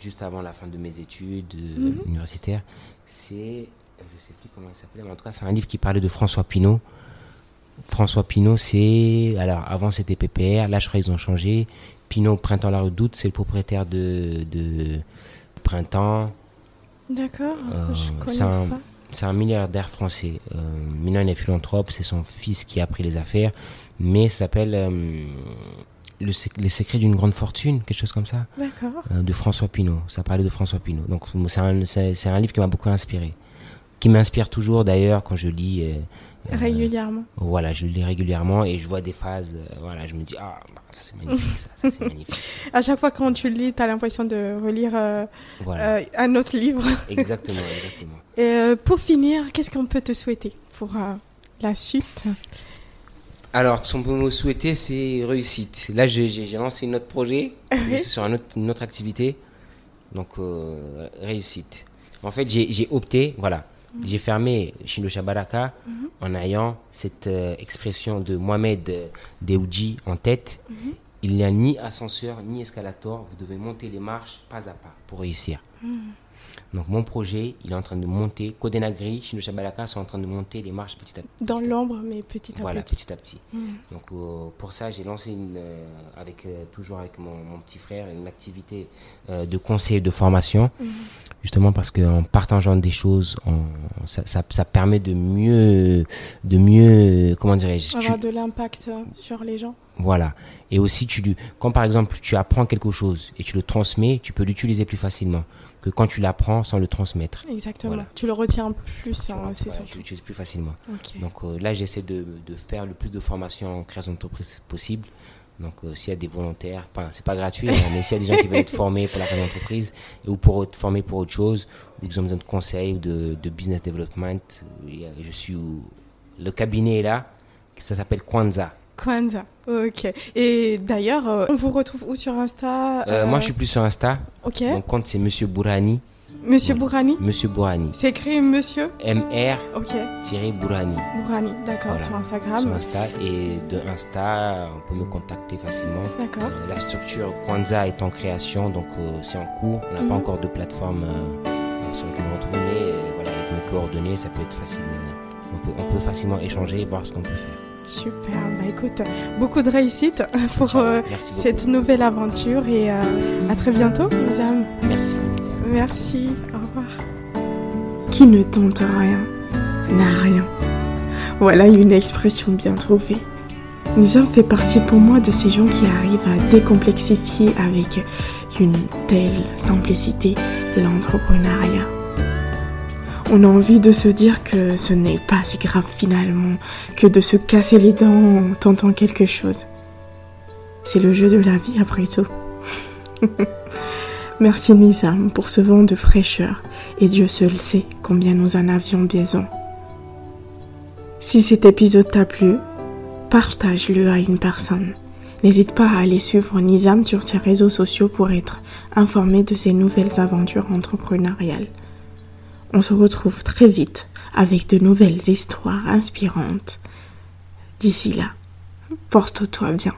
Speaker 2: juste avant la fin de mes études euh,
Speaker 1: Mhm.
Speaker 2: universitaires. C'est, je sais plus comment il s'appelait, mais en tout cas, c'est un livre qui parlait de François Pinault. François Pinault, c'est, alors avant c'était PPR, là je crois qu'ils ont changé. Pinault, Printemps la Redoute, c'est le propriétaire de, de Printemps.
Speaker 1: D'accord,
Speaker 2: Euh,
Speaker 1: je connais
Speaker 2: un-
Speaker 1: pas.
Speaker 2: C'est un milliardaire français. Euh, Minon est philanthrope, c'est son fils qui a pris les affaires, mais s'appelle euh, le sec- Les secrets d'une grande fortune, quelque chose comme ça,
Speaker 1: D'accord.
Speaker 2: euh, de François Pinault. Ça parlait de François Pinault. Donc c'est un, c'est- un livre qui m'a beaucoup inspiré, qui m'inspire toujours d'ailleurs quand je lis. euh, euh,
Speaker 1: Régulièrement.
Speaker 2: voilà, je lis régulièrement et je vois des phases. voilà, je me dis ah bah, ça c'est magnifique, ça, ça c'est magnifique.
Speaker 1: À chaque fois quand tu le lis, tu as l'impression de relire
Speaker 2: Voilà,
Speaker 1: un autre livre.
Speaker 2: exactement, exactement.
Speaker 1: Et pour finir, qu'est-ce qu'on peut te souhaiter pour la suite?
Speaker 2: Alors, ce qu'on peut me souhaiter, c'est réussite. Là, j'ai lancé notre projet, sur un autre- une autre activité. Donc, euh, réussite. En fait, j'ai opté, voilà, j'ai fermé Shindo Shabaraka en ayant cette euh, expression de Mohamed euh, Deoudji en tête. Il n'y a ni ascenseur, ni escalator. Vous devez monter les marches pas à pas pour réussir. Donc, mon projet, il est en train de monter. Kodenagri, Shindo Shabaraka sont en train de monter les marches petit à petit.
Speaker 1: Dans l'ombre, mais petit à
Speaker 2: Voilà,
Speaker 1: petit.
Speaker 2: petit à petit. Donc euh, pour ça, j'ai lancé une, euh, avec, euh, toujours avec mon, mon petit frère une activité de conseil et de formation, justement parce qu'en partageant des choses, on- ça, ça, ça permet de mieux, de mieux, comment dirais-je, tu-
Speaker 1: Avoir de l'impact sur les gens.
Speaker 2: voilà. Et aussi, tu, quand par exemple tu apprends quelque chose et tu le transmets, tu peux l'utiliser plus facilement que quand tu l'apprends sans le transmettre.
Speaker 1: Exactement.
Speaker 2: Voilà.
Speaker 1: Tu le retiens plus, hein, c'est surtout.
Speaker 2: Tu l'utilises plus facilement. Donc euh, là, j'essaie de, de faire le plus de formations en création d'entreprise possible. Donc, euh, s'il y a des volontaires, enfin, c'est pas gratuit, hein, mais s'il y a des gens qui veulent être formés pour la création d'entreprise ou pour être formés pour autre chose, ou qui ont besoin de conseils ou de, de business development, je suis le cabinet est là, ça s'appelle Kwanza.
Speaker 1: Kwanza, ok. Et d'ailleurs, euh, on vous retrouve où sur Insta
Speaker 2: euh, Moi, je suis plus sur Insta.
Speaker 1: Ok.
Speaker 2: Mon compte, c'est Monsieur Bourani.
Speaker 1: Monsieur Bourani
Speaker 2: Monsieur Bourani.
Speaker 1: C'est écrit Monsieur
Speaker 2: M-R
Speaker 1: Ok.
Speaker 2: Bourani.
Speaker 1: Bourani, d'accord, sur Instagram.
Speaker 2: Sur Insta. Et de Insta, on peut me contacter facilement.
Speaker 1: D'accord.
Speaker 2: Euh, la structure Kwanza est en création, donc c'est en cours. On n'a pas mhm. encore de plateforme sur laquelle on retrouve, mais voilà, avec mes coordonnées, ça peut être facile. on peut facilement échanger et voir ce qu'on peut faire.
Speaker 1: Super, bah écoute, beaucoup de réussite pour euh, cette nouvelle aventure et euh, à très bientôt, Nizam.
Speaker 2: Merci.
Speaker 1: Merci, au revoir. Qui ne tente rien n'a rien. Voilà une expression bien trouvée. Nizam fait partie pour moi de ces gens qui arrivent à décomplexifier avec une telle simplicité l'entrepreneuriat on a envie de se dire que ce n'est pas si grave finalement que de se casser les dents en tentant quelque chose. C'est le jeu de la vie après tout. Merci Nizam pour ce vent de fraîcheur et Dieu seul sait combien nous en avions besoin. Si cet épisode t'a plu, partage-le à une personne. N'hésite pas à aller suivre Nizam sur ses réseaux sociaux pour être informé de ses nouvelles aventures entrepreneuriales. On se retrouve très vite avec de nouvelles histoires inspirantes. D'ici là, porte-toi bien.